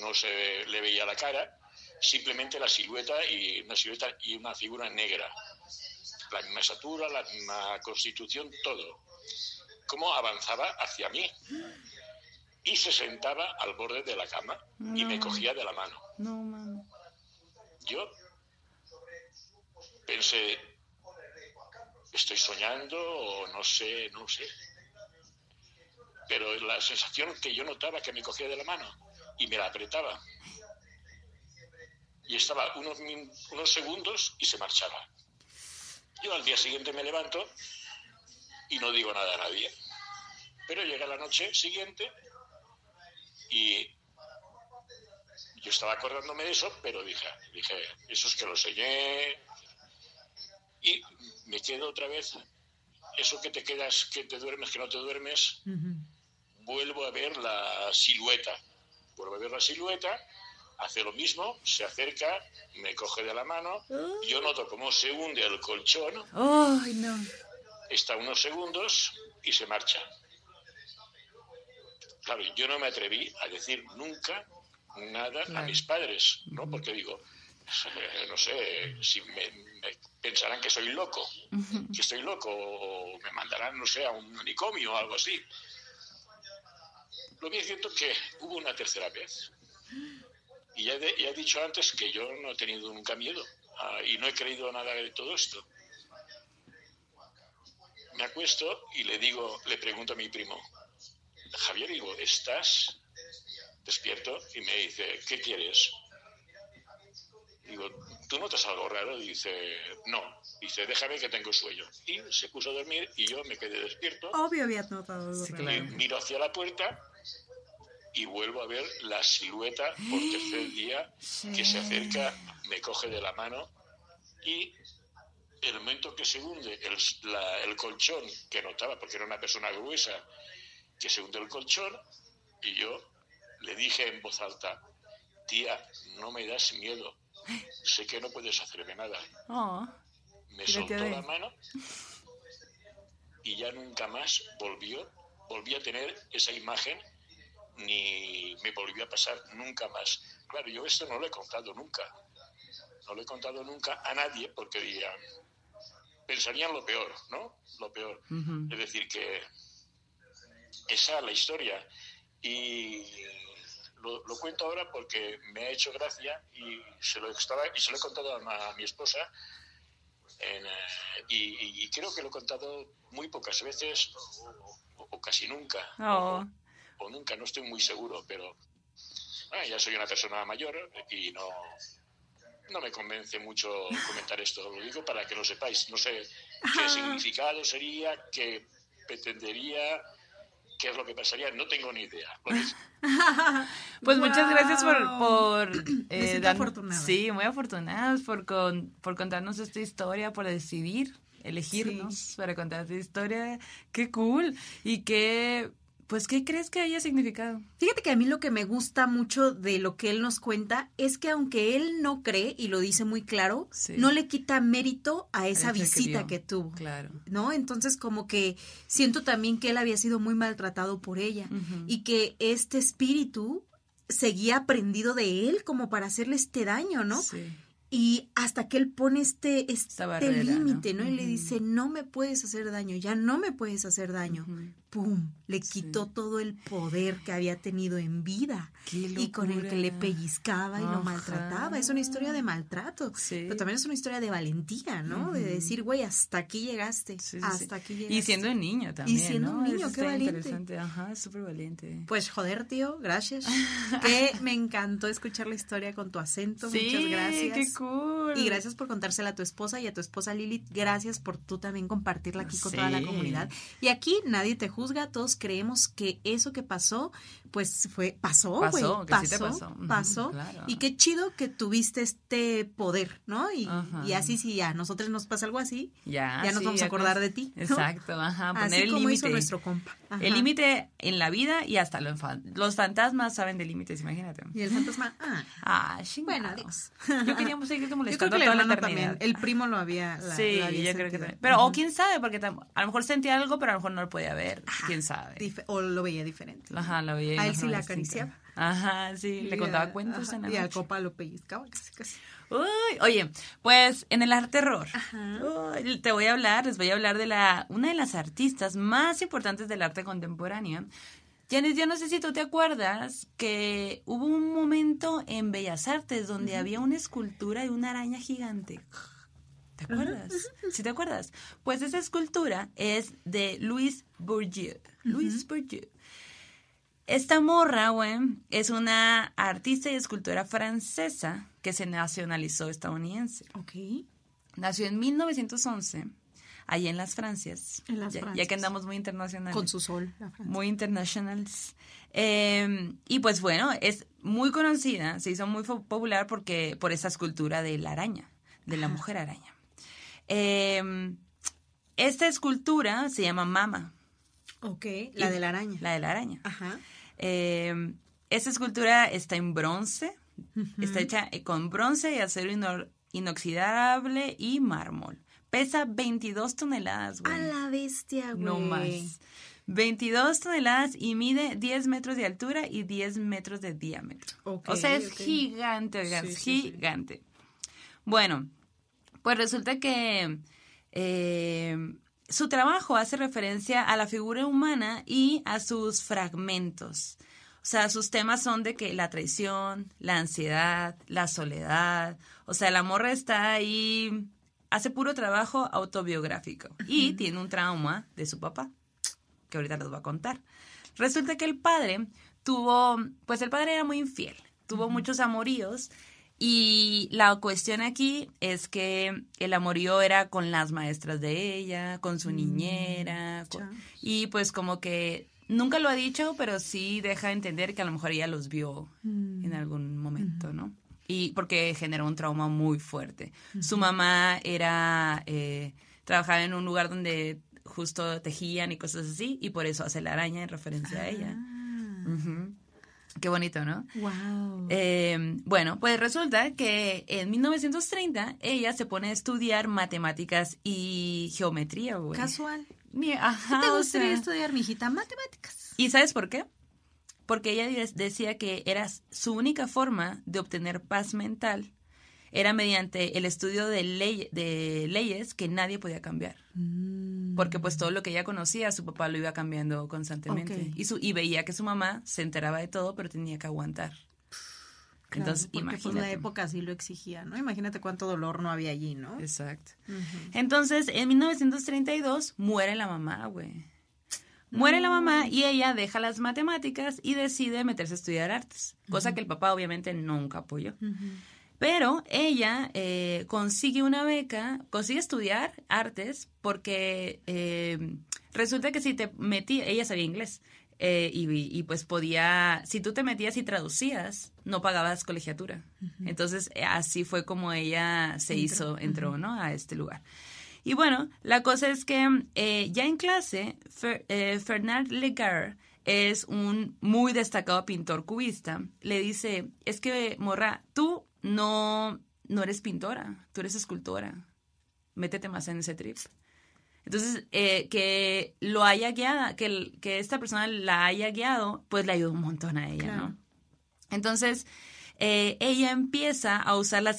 S5: No se le veía la cara, simplemente la silueta y una silueta y una figura negra. La misma estatura, la misma constitución, todo. Cómo avanzaba hacia mí. Y se sentaba al borde de la cama y me
S2: No.
S5: cogía de la mano.
S2: No, mami.
S5: Yo pensé, estoy soñando o no sé, no sé. Pero la sensación que yo notaba que me cogía de la mano y me la apretaba. Y estaba unos, unos segundos y se marchaba. Yo al día siguiente me levanto y no digo nada a nadie. Pero llega la noche siguiente y yo estaba acordándome de eso, pero dije, dije, eso es que lo soñé. Y me quedo otra vez, eso que te quedas, que te duermes, que no te duermes, vuelvo a ver la silueta. Vuelvo a ver la silueta, hace lo mismo, se acerca, me coge de la mano, yo noto cómo se hunde el colchón,
S2: no.
S5: está unos segundos y se marcha. Claro, yo no me atreví a decir nunca nada a mis padres, ¿no? Porque digo, no sé, si me, me pensarán que soy loco, que estoy loco, o me mandarán, no sé, a un manicomio o algo así. Lo que es cierto que hubo una tercera vez. Y ya, de- ya he dicho antes que yo no he tenido nunca miedo ah, y no he creído nada de todo esto me acuesto y le digo, le pregunto a mi primo, Javier, digo, ¿estás despierto? Y me dice, ¿qué quieres? Digo, ¿tú notas algo raro? Dice, no. Dice, déjame que tengo sueño. Y se puso a dormir y yo me quedé despierto.
S3: Obvio había notado algo
S2: Sí, claro.
S5: Miro hacia la puerta y vuelvo a ver la silueta por tercer día que se acerca, me coge de la mano y el momento que se hunde el, la- el colchón, que notaba porque era una persona gruesa, que se hunde el colchón y yo le dije en voz alta, tía, no me das miedo, sé que no puedes hacerme nada.
S2: Oh,
S5: Me soltó la mano y ya nunca más volvió, volví a tener esa imagen ni me volvió a pasar nunca más. Claro, yo esto no lo he contado nunca. No lo he contado nunca a nadie porque dirían, pensarían lo peor, ¿no? Lo peor. Es decir, que esa es la historia. Y lo, lo cuento ahora porque me ha hecho gracia y se lo, estaba, y se lo he contado a, mi esposa. en, eh, y, y creo que lo he contado muy pocas veces o, o- o casi nunca.
S2: Oh.
S5: O, o nunca, no estoy muy seguro, pero ah, ya soy una persona mayor y no, no me convence mucho comentar esto. Lo digo para que lo sepáis. No sé qué significado sería, qué pretendería, qué es lo que pasaría. No tengo ni idea.
S2: Pues muchas gracias por, por eh,
S3: afortunada.
S2: Sí, muy afortunadas por, con, por contarnos esta historia, por decidir, elegirnos para contar esta historia. Qué cool. Y qué, pues, ¿qué crees que haya significado?
S3: Fíjate que a mí lo que me gusta mucho de lo que él nos cuenta es que aunque él no cree, y lo dice muy claro,
S2: Sí.
S3: no le quita mérito a esa visita que tuvo.
S2: Claro.
S3: ¿no? Entonces como que siento también que él había sido muy maltratado por ella y que este espíritu seguía prendido de él como para hacerle este daño, ¿no?
S2: Sí.
S3: Y hasta que él pone este, este límite, ¿no? Y le dice, no me puedes hacer daño, ya no me puedes hacer daño. ¡Pum! Le
S2: Sí.
S3: quitó todo el poder que había tenido en vida y con el que le pellizcaba y
S2: Ajá.
S3: lo maltrataba. Es una historia de maltrato,
S2: Sí.
S3: pero también es una historia de valentía, ¿no? De decir, güey, hasta aquí llegaste,
S2: Sí,
S3: hasta aquí llegaste.
S2: Y siendo un niño también.
S3: siendo un
S2: ¿no?
S3: niño,
S2: Eso
S3: qué valiente.
S2: interesante. Ajá, es súper valiente.
S3: Pues joder, tío, gracias. que me encantó escuchar la historia con tu acento. Muchas gracias.
S2: qué cool.
S3: Y gracias por contársela a tu esposa y a tu esposa Lilith. Gracias por tú también compartirla aquí con toda la comunidad. Y aquí nadie te juzga, todos creemos que eso que pasó, pues fue, pasó, güey.
S2: Pasó, que sí te
S3: pasó,
S2: pasó.
S3: Pasó.
S2: claro.
S3: Y qué chido que tuviste este poder, ¿no? Y, así, si a nosotros nos pasa algo así,
S2: Ya,
S3: ya nos
S2: sí,
S3: vamos a acordar de ti. ¿no?
S2: Exacto, ajá, poner
S3: Así
S2: el
S3: como hizo
S2: límite.
S3: nuestro compa. Ajá.
S2: El límite en la vida y hasta los, los fantasmas saben de límites, imagínate.
S3: Y el fantasma, ah,
S2: Ah.
S3: Bueno, adiós.
S2: Yo queríamos seguirte
S3: Yo creo que
S2: toda la
S3: también, el primo lo había la-
S2: sí,
S3: lo había
S2: yo creo que también. Pero, o quién sabe, porque a lo mejor sentía algo, pero a lo mejor no lo podía ver. quién sabe.
S3: Dif- o lo veía diferente.
S2: Ajá, la veía.
S3: A él sí la acariciaba.
S2: Ajá, sí, le contaba cuentos
S3: ajá,
S2: en la
S3: Y. Copa lo pellizcaba casi, casi.
S2: Uy, oye, pues en el arte terror, uy, te voy a hablar, les voy a hablar de la una de las artistas más importantes del arte contemporáneo. Janis, yo no sé si tú te acuerdas que hubo un momento en Bellas Artes donde había una escultura de una araña gigante. ¿Te acuerdas? ¿Sí te acuerdas? Pues esa escultura es de Louis Bourdieu. Louis Bourdieu. Esta morra, güey, es una artista y escultora francesa que se nacionalizó estadounidense.
S3: Ok.
S2: Nació en 1911, allí en las Francias.
S3: En las
S2: ya, ya
S3: Francias.
S2: que andamos muy internacionales.
S3: Con su sol. la Francia.
S2: Muy internationals. Eh, y pues bueno, es muy conocida, se hizo muy popular porque por esa escultura de la araña, de la mujer araña. Eh, esta escultura se llama Mama.
S3: Ok. La
S2: Y-
S3: de la araña.
S2: La de la araña.
S3: Ajá.
S2: Eh, esta escultura está en bronce, está hecha eh, con bronce y acero ino- inoxidable y mármol. Pesa 22 toneladas, güey.
S3: A la bestia, güey.
S2: No más. 22 toneladas y mide 10 metros de altura y 10 metros de diámetro.
S3: Ok,
S2: o sea, es gigante, oigan,
S3: Sí,
S2: es
S3: sí, sí.
S2: gigante. Bueno, pues resulta que eh, su trabajo hace referencia a la figura humana y a sus fragmentos. O sea, sus temas son de que la traición, la ansiedad, la soledad. O sea, la morra está ahí, hace puro trabajo autobiográfico y tiene un trauma de su papá, que ahorita les voy a contar. Resulta que el padre tuvo, pues el padre era muy infiel, tuvo muchos amoríos y la cuestión aquí es que el amorío era con las maestras de ella, con su niñera, con-
S3: chas.
S2: y pues como que nunca lo ha dicho, pero sí deja entender que a lo mejor ella los vio en algún momento, ¿no? Y porque generó un trauma muy fuerte. Su mamá era, eh, trabajaba en un lugar donde justo tejían y cosas así, y por eso hace la araña en referencia a ella. Ujú. Qué bonito, ¿no?
S3: Wow.
S2: Eh, bueno, pues resulta que en 1930 ella se pone a estudiar matemáticas y geometría, güey.
S3: Casual.
S2: Ajá,
S3: ¿Qué te
S2: o
S3: gustaría
S2: sea,
S3: estudiar, mijita? Matemáticas.
S2: ¿Y sabes por qué? Porque ella de- decía que era su única forma de obtener paz mental era mediante el estudio de, ley- de leyes que nadie podía cambiar.
S3: Mm.
S2: Porque pues todo lo que ella conocía, su papá lo iba cambiando constantemente. Y, su, y veía que su mamá se enteraba de todo, pero tenía que aguantar.
S3: Claro,
S2: Entonces,
S3: porque
S2: imagínate.
S3: pues la época sí lo exigía, ¿no? Imagínate cuánto dolor no había allí, ¿no?
S2: Exacto. Entonces, en 1932 muere la mamá, güey. Muere la mamá y ella deja las matemáticas y decide meterse a estudiar artes, cosa que el papá obviamente nunca apoyó. Pero ella eh, consigue una beca, consigue estudiar artes porque eh, resulta que si te metías, ella sabía inglés eh, y, y, pues podía, si tú te metías y traducías, no pagabas colegiatura. Entonces así fue como ella se hizo, entró, ¿no? A este lugar. Y bueno, la cosa es que ya en clase, Fer- Fernand Legar es un muy destacado pintor cubista. Le dice, es que, morra, tú no, no eres pintora, tú eres escultora. Métete más en ese trip. Entonces, eh, que lo haya guiado, que, que esta persona la haya guiado, pues le ayudó un montón a ella,
S3: Claro.
S2: ¿no? Entonces, eh, ella empieza a usar las,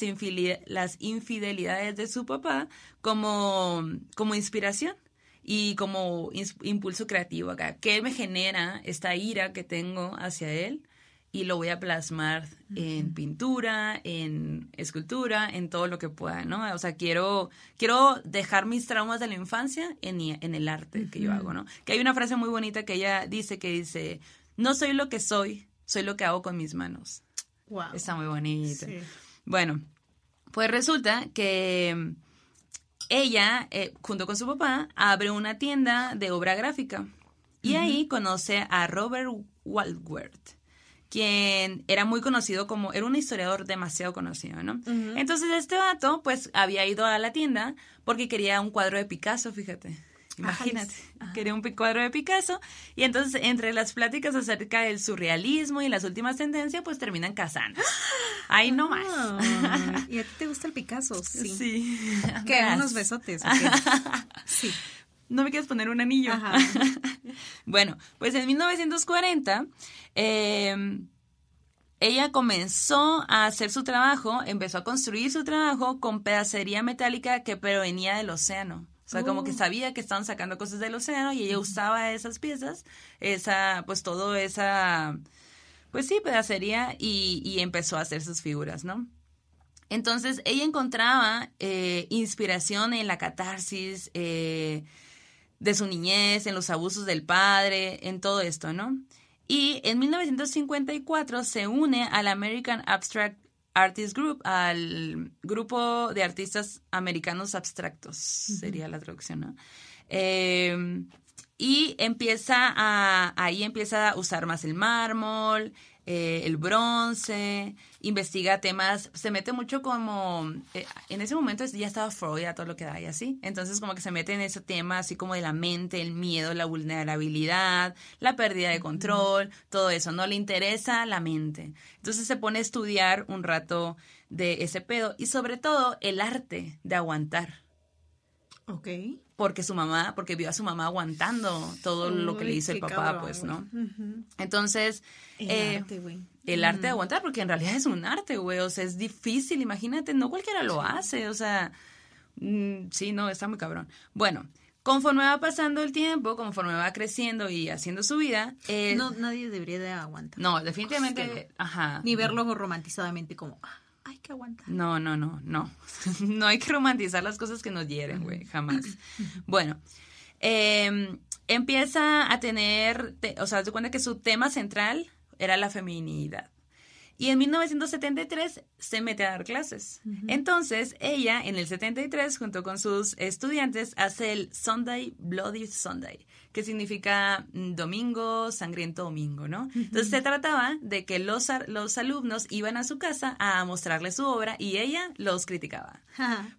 S2: las infidelidades de su papá como, como inspiración y como ins- impulso creativo acá. ¿Qué me genera esta ira que tengo hacia él? Y lo voy a plasmar en pintura, en escultura, en todo lo que pueda, ¿no? O sea, quiero, quiero dejar mis traumas de la infancia en, el arte que yo hago, ¿no? Que hay una frase muy bonita que ella dice que dice, no soy lo que soy, soy lo que hago con mis manos.
S3: Wow.
S2: Está muy bonito.
S3: Sí.
S2: Bueno, pues resulta que mm, ella, eh, junto con su papá, abre una tienda de obra gráfica. Y ahí conoce a Robert Waldworth, quien era muy conocido como, era un historiador demasiado conocido, ¿no? Entonces este vato, pues, había ido a la tienda porque quería un cuadro de Picasso, fíjate. Imagínate, quería un cuadro de Picasso y entonces entre las pláticas acerca del surrealismo y las últimas tendencias pues terminan casando. Ahí no más.
S3: Ah, ¿Y a ti te gusta el Picasso? Sí.
S2: Sí. Verás.
S3: ¿Unos besotes? o qué? Sí.
S2: ¿No me quieres poner un anillo?
S3: Ajá.
S2: Bueno, pues en 1940 eh, ella comenzó a hacer su trabajo, empezó a construir su trabajo con pedacería metálica que provenía del océano. O sea, como que
S3: Oh.
S2: sabía que estaban sacando cosas del océano y ella usaba esas piezas, esa, pues todo esa, pues sí, pedacería y, y empezó a hacer sus figuras, ¿no? Entonces ella encontraba eh, inspiración en la catarsis eh, de su niñez, en los abusos del padre, en todo esto, ¿no? Y en 1954 se une al American Abstract Artist Group, al grupo de artistas americanos abstractos, sería la traducción, ¿no? Eh, y empieza a, ahí empieza a usar más el mármol, eh, el bronce, investiga temas, se mete mucho como, eh, en ese momento ya estaba Freud a todo lo que da y así, entonces como que se mete en ese tema así como de la mente, el miedo, la vulnerabilidad, la pérdida de control, todo eso, no le interesa la mente. Entonces se pone a estudiar un rato de ese pedo y sobre todo el arte de aguantar
S3: Ok.
S2: porque su mamá, porque vio a su mamá aguantando todo lo que le hizo el papá,
S3: cabrón,
S2: pues. ¿no?
S3: Ujú.
S2: Entonces,
S3: El
S2: eh,
S3: arte, güey.
S2: el arte de aguantar, porque en realidad es un arte, güey, o sea, es difícil, imagínate, no cualquiera lo hace, o sea, mm, sí, no, está muy cabrón. Bueno, conforme va pasando el tiempo, conforme va creciendo y haciendo su vida, eh,
S3: No, nadie debería de aguantar.
S2: no, definitivamente,
S3: Es que
S2: ajá.
S3: Ni verlo romantizadamente como, ah, hay que aguantar.
S2: No, no, no, no. no hay que romantizar las cosas que nos hieren, güey, jamás. Bueno, eh, empieza a tener, te- o sea, se cuenta que su tema central era la feminidad. Y en 1973 se mete a dar clases. Entonces, ella en el 73, junto con sus estudiantes, hace el Sunday Bloody Sunday, que significa mm, domingo, sangriento domingo, ¿no? Entonces, se trataba de que los, los alumnos iban a su casa a mostrarle su obra y ella los criticaba.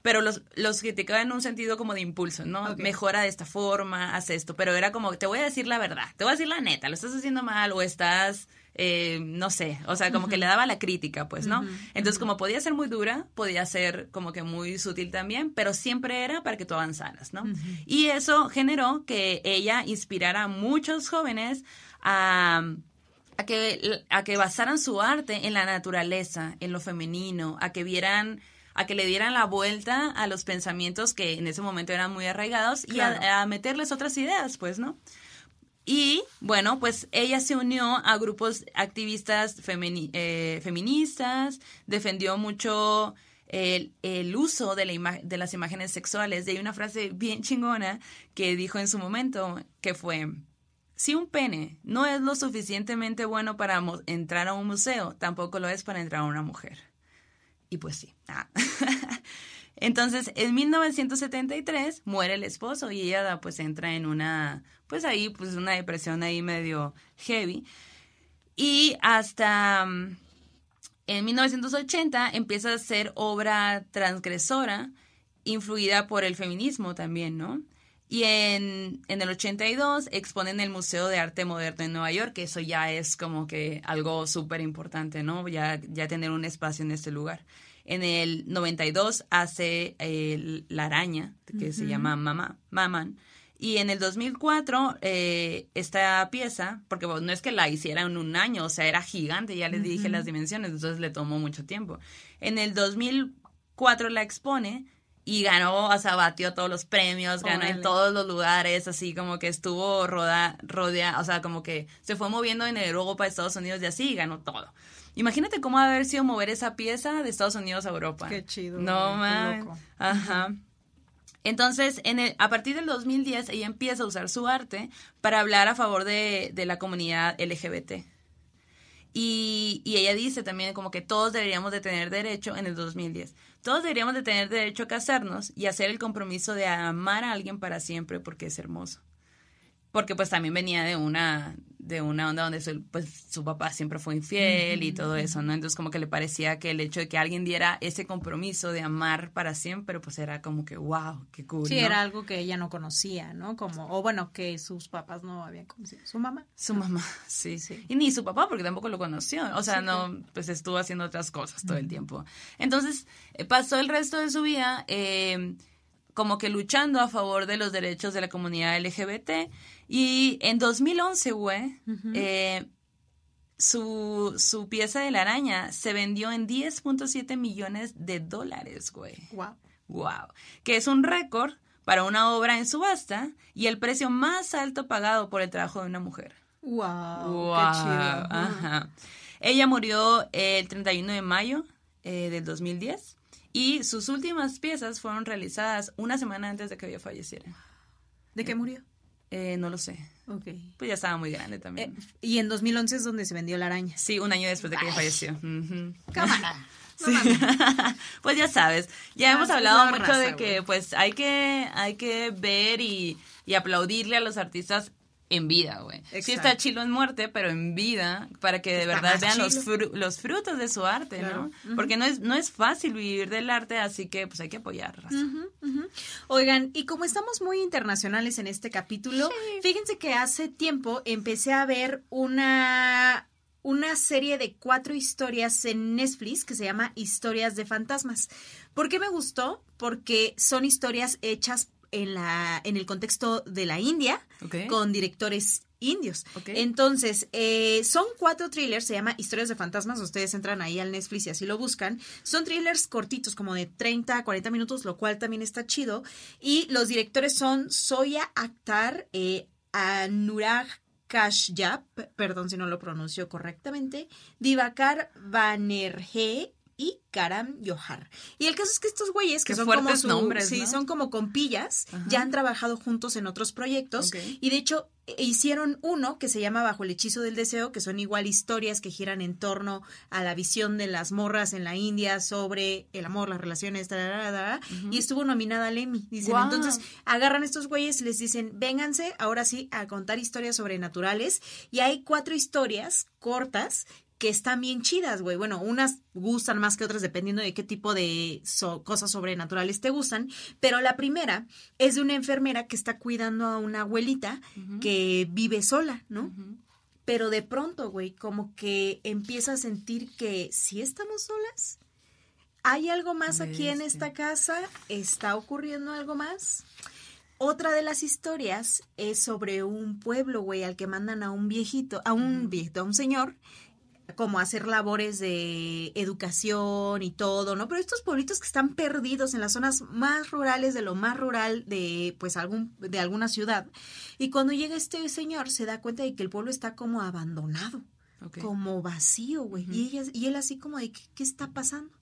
S2: Pero los, los criticaba en un sentido como de impulso, ¿no? Mejora de esta forma, haz esto. Pero era como, te voy a decir la verdad, te voy a decir la neta, lo estás haciendo mal o estás, eh, no sé, o sea, como que le daba la crítica, pues, ¿no? Entonces, como podía ser muy dura, podía ser como que muy sutil también, pero siempre era para que tú avanzaras, ¿no? Y eso generó que ella inspirara a muchos jóvenes a a que, a que basaran su arte en la naturaleza, en lo femenino, a que vieran, a que le dieran la vuelta a los pensamientos que en ese momento eran muy arraigados y a meterles otras ideas, pues, ¿no? Y bueno, pues ella se unió a grupos activistas eh, feministas, defendió mucho el, uso de, las imágenes sexuales. Y hay una frase bien chingona que dijo en su momento, que fue, si un pene no es lo suficientemente bueno para entrar a un museo, tampoco lo es para entrar a una mujer. Y pues sí. Entonces, en 1973 muere el esposo y ella pues entra en una, pues ahí, pues una depresión ahí medio heavy. Y hasta mm, en 1980 empieza a hacer obra transgresora, influida por el feminismo también, ¿no? Y en, en el 82 expone en el Museo de Arte Moderno en Nueva York, que eso ya es como que algo súper importante, ¿no? Ya, ya tener un espacio en este lugar. En el 92 hace eh, La Araña, que se llama Mamá, Maman. Y en el 2004, eh, esta pieza, porque bueno, no es que la hiciera en un año, o sea, era gigante, ya les dije las dimensiones, entonces le tomó mucho tiempo. En el 2004 la expone y ganó, o sea, batió todos los premios, ganó en todos los lugares, así como que estuvo roda, rodea, o sea, como que se fue moviendo en Europa, Estados Unidos y así, y ganó todo. Imagínate cómo haber sido mover esa pieza de Estados Unidos a Europa.
S3: Qué chido,
S2: No,
S3: qué loco.
S2: Ajá. Entonces, en el- a partir del 2010, ella empieza a usar su arte para hablar a favor de, de la comunidad LGBT. Y, y ella dice también como que todos deberíamos de tener derecho en el 2010. Todos deberíamos de tener derecho a casarnos y hacer el compromiso de amar a alguien para siempre porque es hermoso. Porque pues también venía de una de una onda donde su, pues, su papá siempre fue infiel y todo eso, ¿no? Entonces como que le parecía que el hecho de que alguien diera ese compromiso de amar para siempre, pues era como que wow, qué cool.
S3: Sí,
S2: ¿no?
S3: era algo que ella no conocía, ¿no? Como, o bueno, que sus papás no habían conocido. Su mamá.
S2: Su mamá, sí.
S3: Sí.
S2: Y ni su papá, porque tampoco lo conoció. O sea,
S3: Sí,
S2: no, pues estuvo haciendo otras cosas todo el tiempo. Entonces, eh, pasó el resto de su vida eh, como que luchando a favor de los derechos de la comunidad LGBT. Y en 2011, güey, eh, su, su pieza de la araña se vendió en 10.7 millones de dólares, güey.
S3: Wow.
S2: Wow. Que es un récord para una obra en subasta y el precio más alto pagado por el trabajo de una mujer.
S3: Wow.
S2: Wow,
S3: Qué chido.
S2: Ajá. Ella murió el 31 de mayo eh, del 2010 y sus últimas piezas fueron realizadas una semana antes de que ella falleciera.
S3: ¿De qué murió?
S2: Eh, no lo sé.
S3: Ok.
S2: Pues ya estaba muy grande también.
S3: Eh, y en 2011 es donde se vendió la araña.
S2: sí, un año después de que ella falleció.
S3: Cámara.
S2: Sí. pues ya sabes, ya
S3: Ah,
S2: hemos hablado
S3: la
S2: mucho
S3: raza,
S2: de que pues hay que hay que ver y, y aplaudirle a los artistas en vida, güey. Sí está chilo en muerte, pero en vida para que de
S3: Está
S2: verdad vean los, fru- los frutos de su arte,
S3: Claro.
S2: ¿no? Porque no es no es fácil vivir del arte, así que pues hay que apoyar. raza.
S3: Oigan, y como estamos muy internacionales en este capítulo, fíjense que hace tiempo empecé a ver una una serie de cuatro historias en Netflix que se llama Historias de Fantasmas. ¿Por qué me gustó? Porque son historias hechas en la en el contexto de la India con directores indios. Entonces, eh, son cuatro thrillers, se llama Historias de Fantasmas, ustedes entran ahí al Netflix y así lo buscan. Son thrillers cortitos, como de 30 a 40 minutos, lo cual también está chido. Y los directores son Soya Akhtar, eh, Anurag Kashyap, perdón si no lo pronuncio correctamente, Divakar Banerjee y Karam Johar. Y el caso es que estos güeyes, que
S2: Qué
S3: son como su-
S2: nombres,
S3: sí,
S2: ¿no?
S3: son como compillas,
S2: Ajá.
S3: ya han trabajado juntos en otros proyectos y de hecho e- hicieron uno que se llama Bajo el hechizo del deseo, que son igual historias que giran en torno a la visión de las morras en la India sobre el amor, las relaciones, ta, ta, y estuvo nominada al Emmy. Dicen, entonces agarran estos güeyes y les dicen, vénganse ahora sí a contar historias sobrenaturales y hay cuatro historias cortas que están bien chidas, güey. Bueno, unas gustan más que otras dependiendo de qué tipo de so- cosas sobrenaturales te gustan, pero la primera es de una enfermera que está cuidando a una abuelita que vive sola, ¿no? Pero de pronto, güey, como que empieza a sentir que si estamos solas, hay algo más aquí en esta casa, está ocurriendo algo más. Otra de las historias es sobre un pueblo, güey, al que mandan a un viejito, a un viejito, a un señor, como hacer labores de educación y todo, ¿no? Pero estos pueblitos que están perdidos en las zonas más rurales de lo más rural de, pues, algún, de alguna ciudad. Y cuando llega este señor, se da cuenta de que el pueblo está como abandonado como vacío, güey. y, ella, y él así como de, ¿qué, qué está pasando?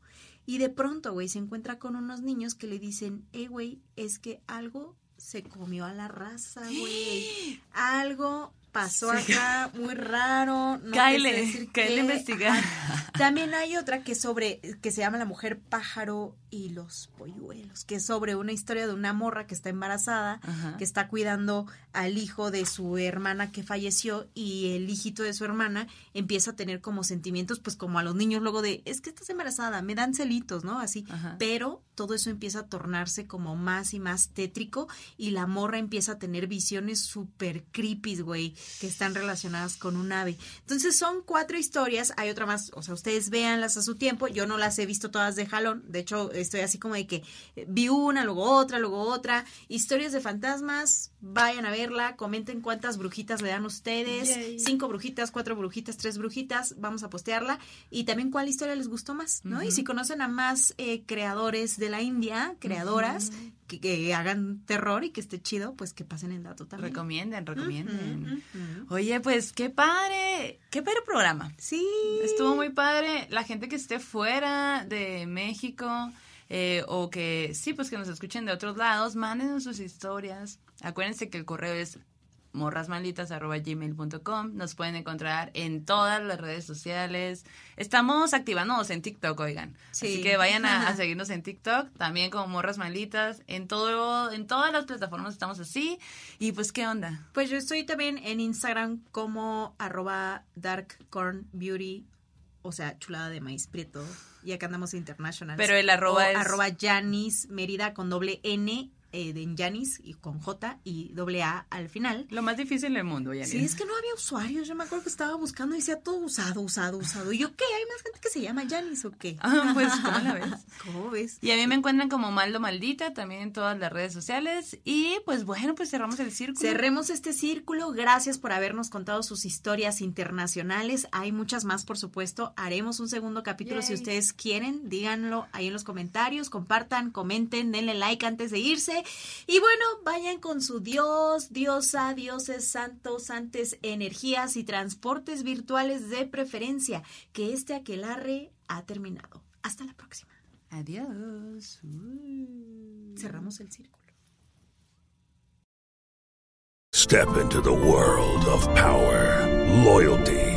S3: Y de pronto, güey, se encuentra con unos niños que le dicen, eh, güey, es que algo se comió a la raza, güey. Algo pasó
S2: Sí.
S3: acá muy raro. No te sé
S2: Cáele,
S3: decir
S2: cáele
S3: qué.
S2: a investigar.
S3: Ajá. También hay otra que sobre, que se llama La mujer pájaro y los polluelos, que es sobre una historia de una morra que está embarazada,
S2: Ajá.
S3: que está cuidando al hijo de su hermana que falleció y el hijito de su hermana empieza a tener como sentimientos, pues como a los niños luego de, es que estás embarazada, me dan celitos, ¿no? Así,
S2: Ajá.
S3: pero todo eso empieza a tornarse como más y más tétrico y la morra empieza a tener visiones súper creepy, güey, que están relacionadas con un ave. Entonces son cuatro historias, hay otra más, o sea, ustedes véanlas a su tiempo, yo no las he visto todas de jalón, de hecho estoy así como de que eh, vi una, luego otra, luego otra, historias de fantasmas, vayan a verla, comenten cuántas brujitas le dan ustedes,
S2: Yay.
S3: cinco brujitas, cuatro brujitas, tres brujitas, vamos a postearla y también cuál historia les gustó más, ¿no? Y si conocen a más eh, creadores de la India, creadoras, que, que hagan terror y que esté chido, pues que pasen el dato también.
S2: Recomienden, recomienden. Oye, pues qué padre, qué padre programa.
S3: Sí.
S2: Estuvo muy padre. La gente que esté fuera de México eh, o que sí, pues que nos escuchen de otros lados, mándenos sus historias. Acuérdense que el correo es morrasmalditas.gmail.com. Nos pueden encontrar en todas las redes sociales. Estamos activándonos en TikTok, oigan.
S3: Sí.
S2: Así que vayan a, a seguirnos en TikTok, también como Morras Malditas. En todo, en todas las plataformas estamos así. Y pues, ¿qué onda?
S3: Pues yo estoy también en Instagram como arroba darkcornbeauty, o sea, chulada de maíz prieto. Y acá andamos international.
S2: Pero el arroba
S3: O
S2: es-
S3: arroba Janis Mérida con doble N eh, de Yanis y con J y doble A al final.
S2: Lo más difícil del mundo, Yanis.
S3: Sí, es que no había usuarios. Yo me acuerdo que estaba buscando y decía todo usado, usado, usado. Y yo, ¿qué? ¿Hay más gente que se llama Yanis o qué?
S2: Ah, pues, ¿cómo la ves?
S3: ¿Cómo ves?
S2: Y a mí me encuentran como Maldo Maldita también en todas las redes sociales. Y pues bueno, pues cerramos el círculo.
S3: Cerremos este círculo. Gracias por habernos contado sus historias internacionales. Hay muchas más, por supuesto. Haremos un segundo capítulo si ustedes quieren. Díganlo ahí en los comentarios. Compartan, comenten, denle like antes de irse. Y bueno, vayan con su Dios, diosa, dioses, santos, santes, energías y transportes virtuales de preferencia. Que este aquelarre ha terminado. Hasta la próxima.
S2: Adiós.
S3: Cerramos el círculo.
S6: Step into the world of power, loyalty,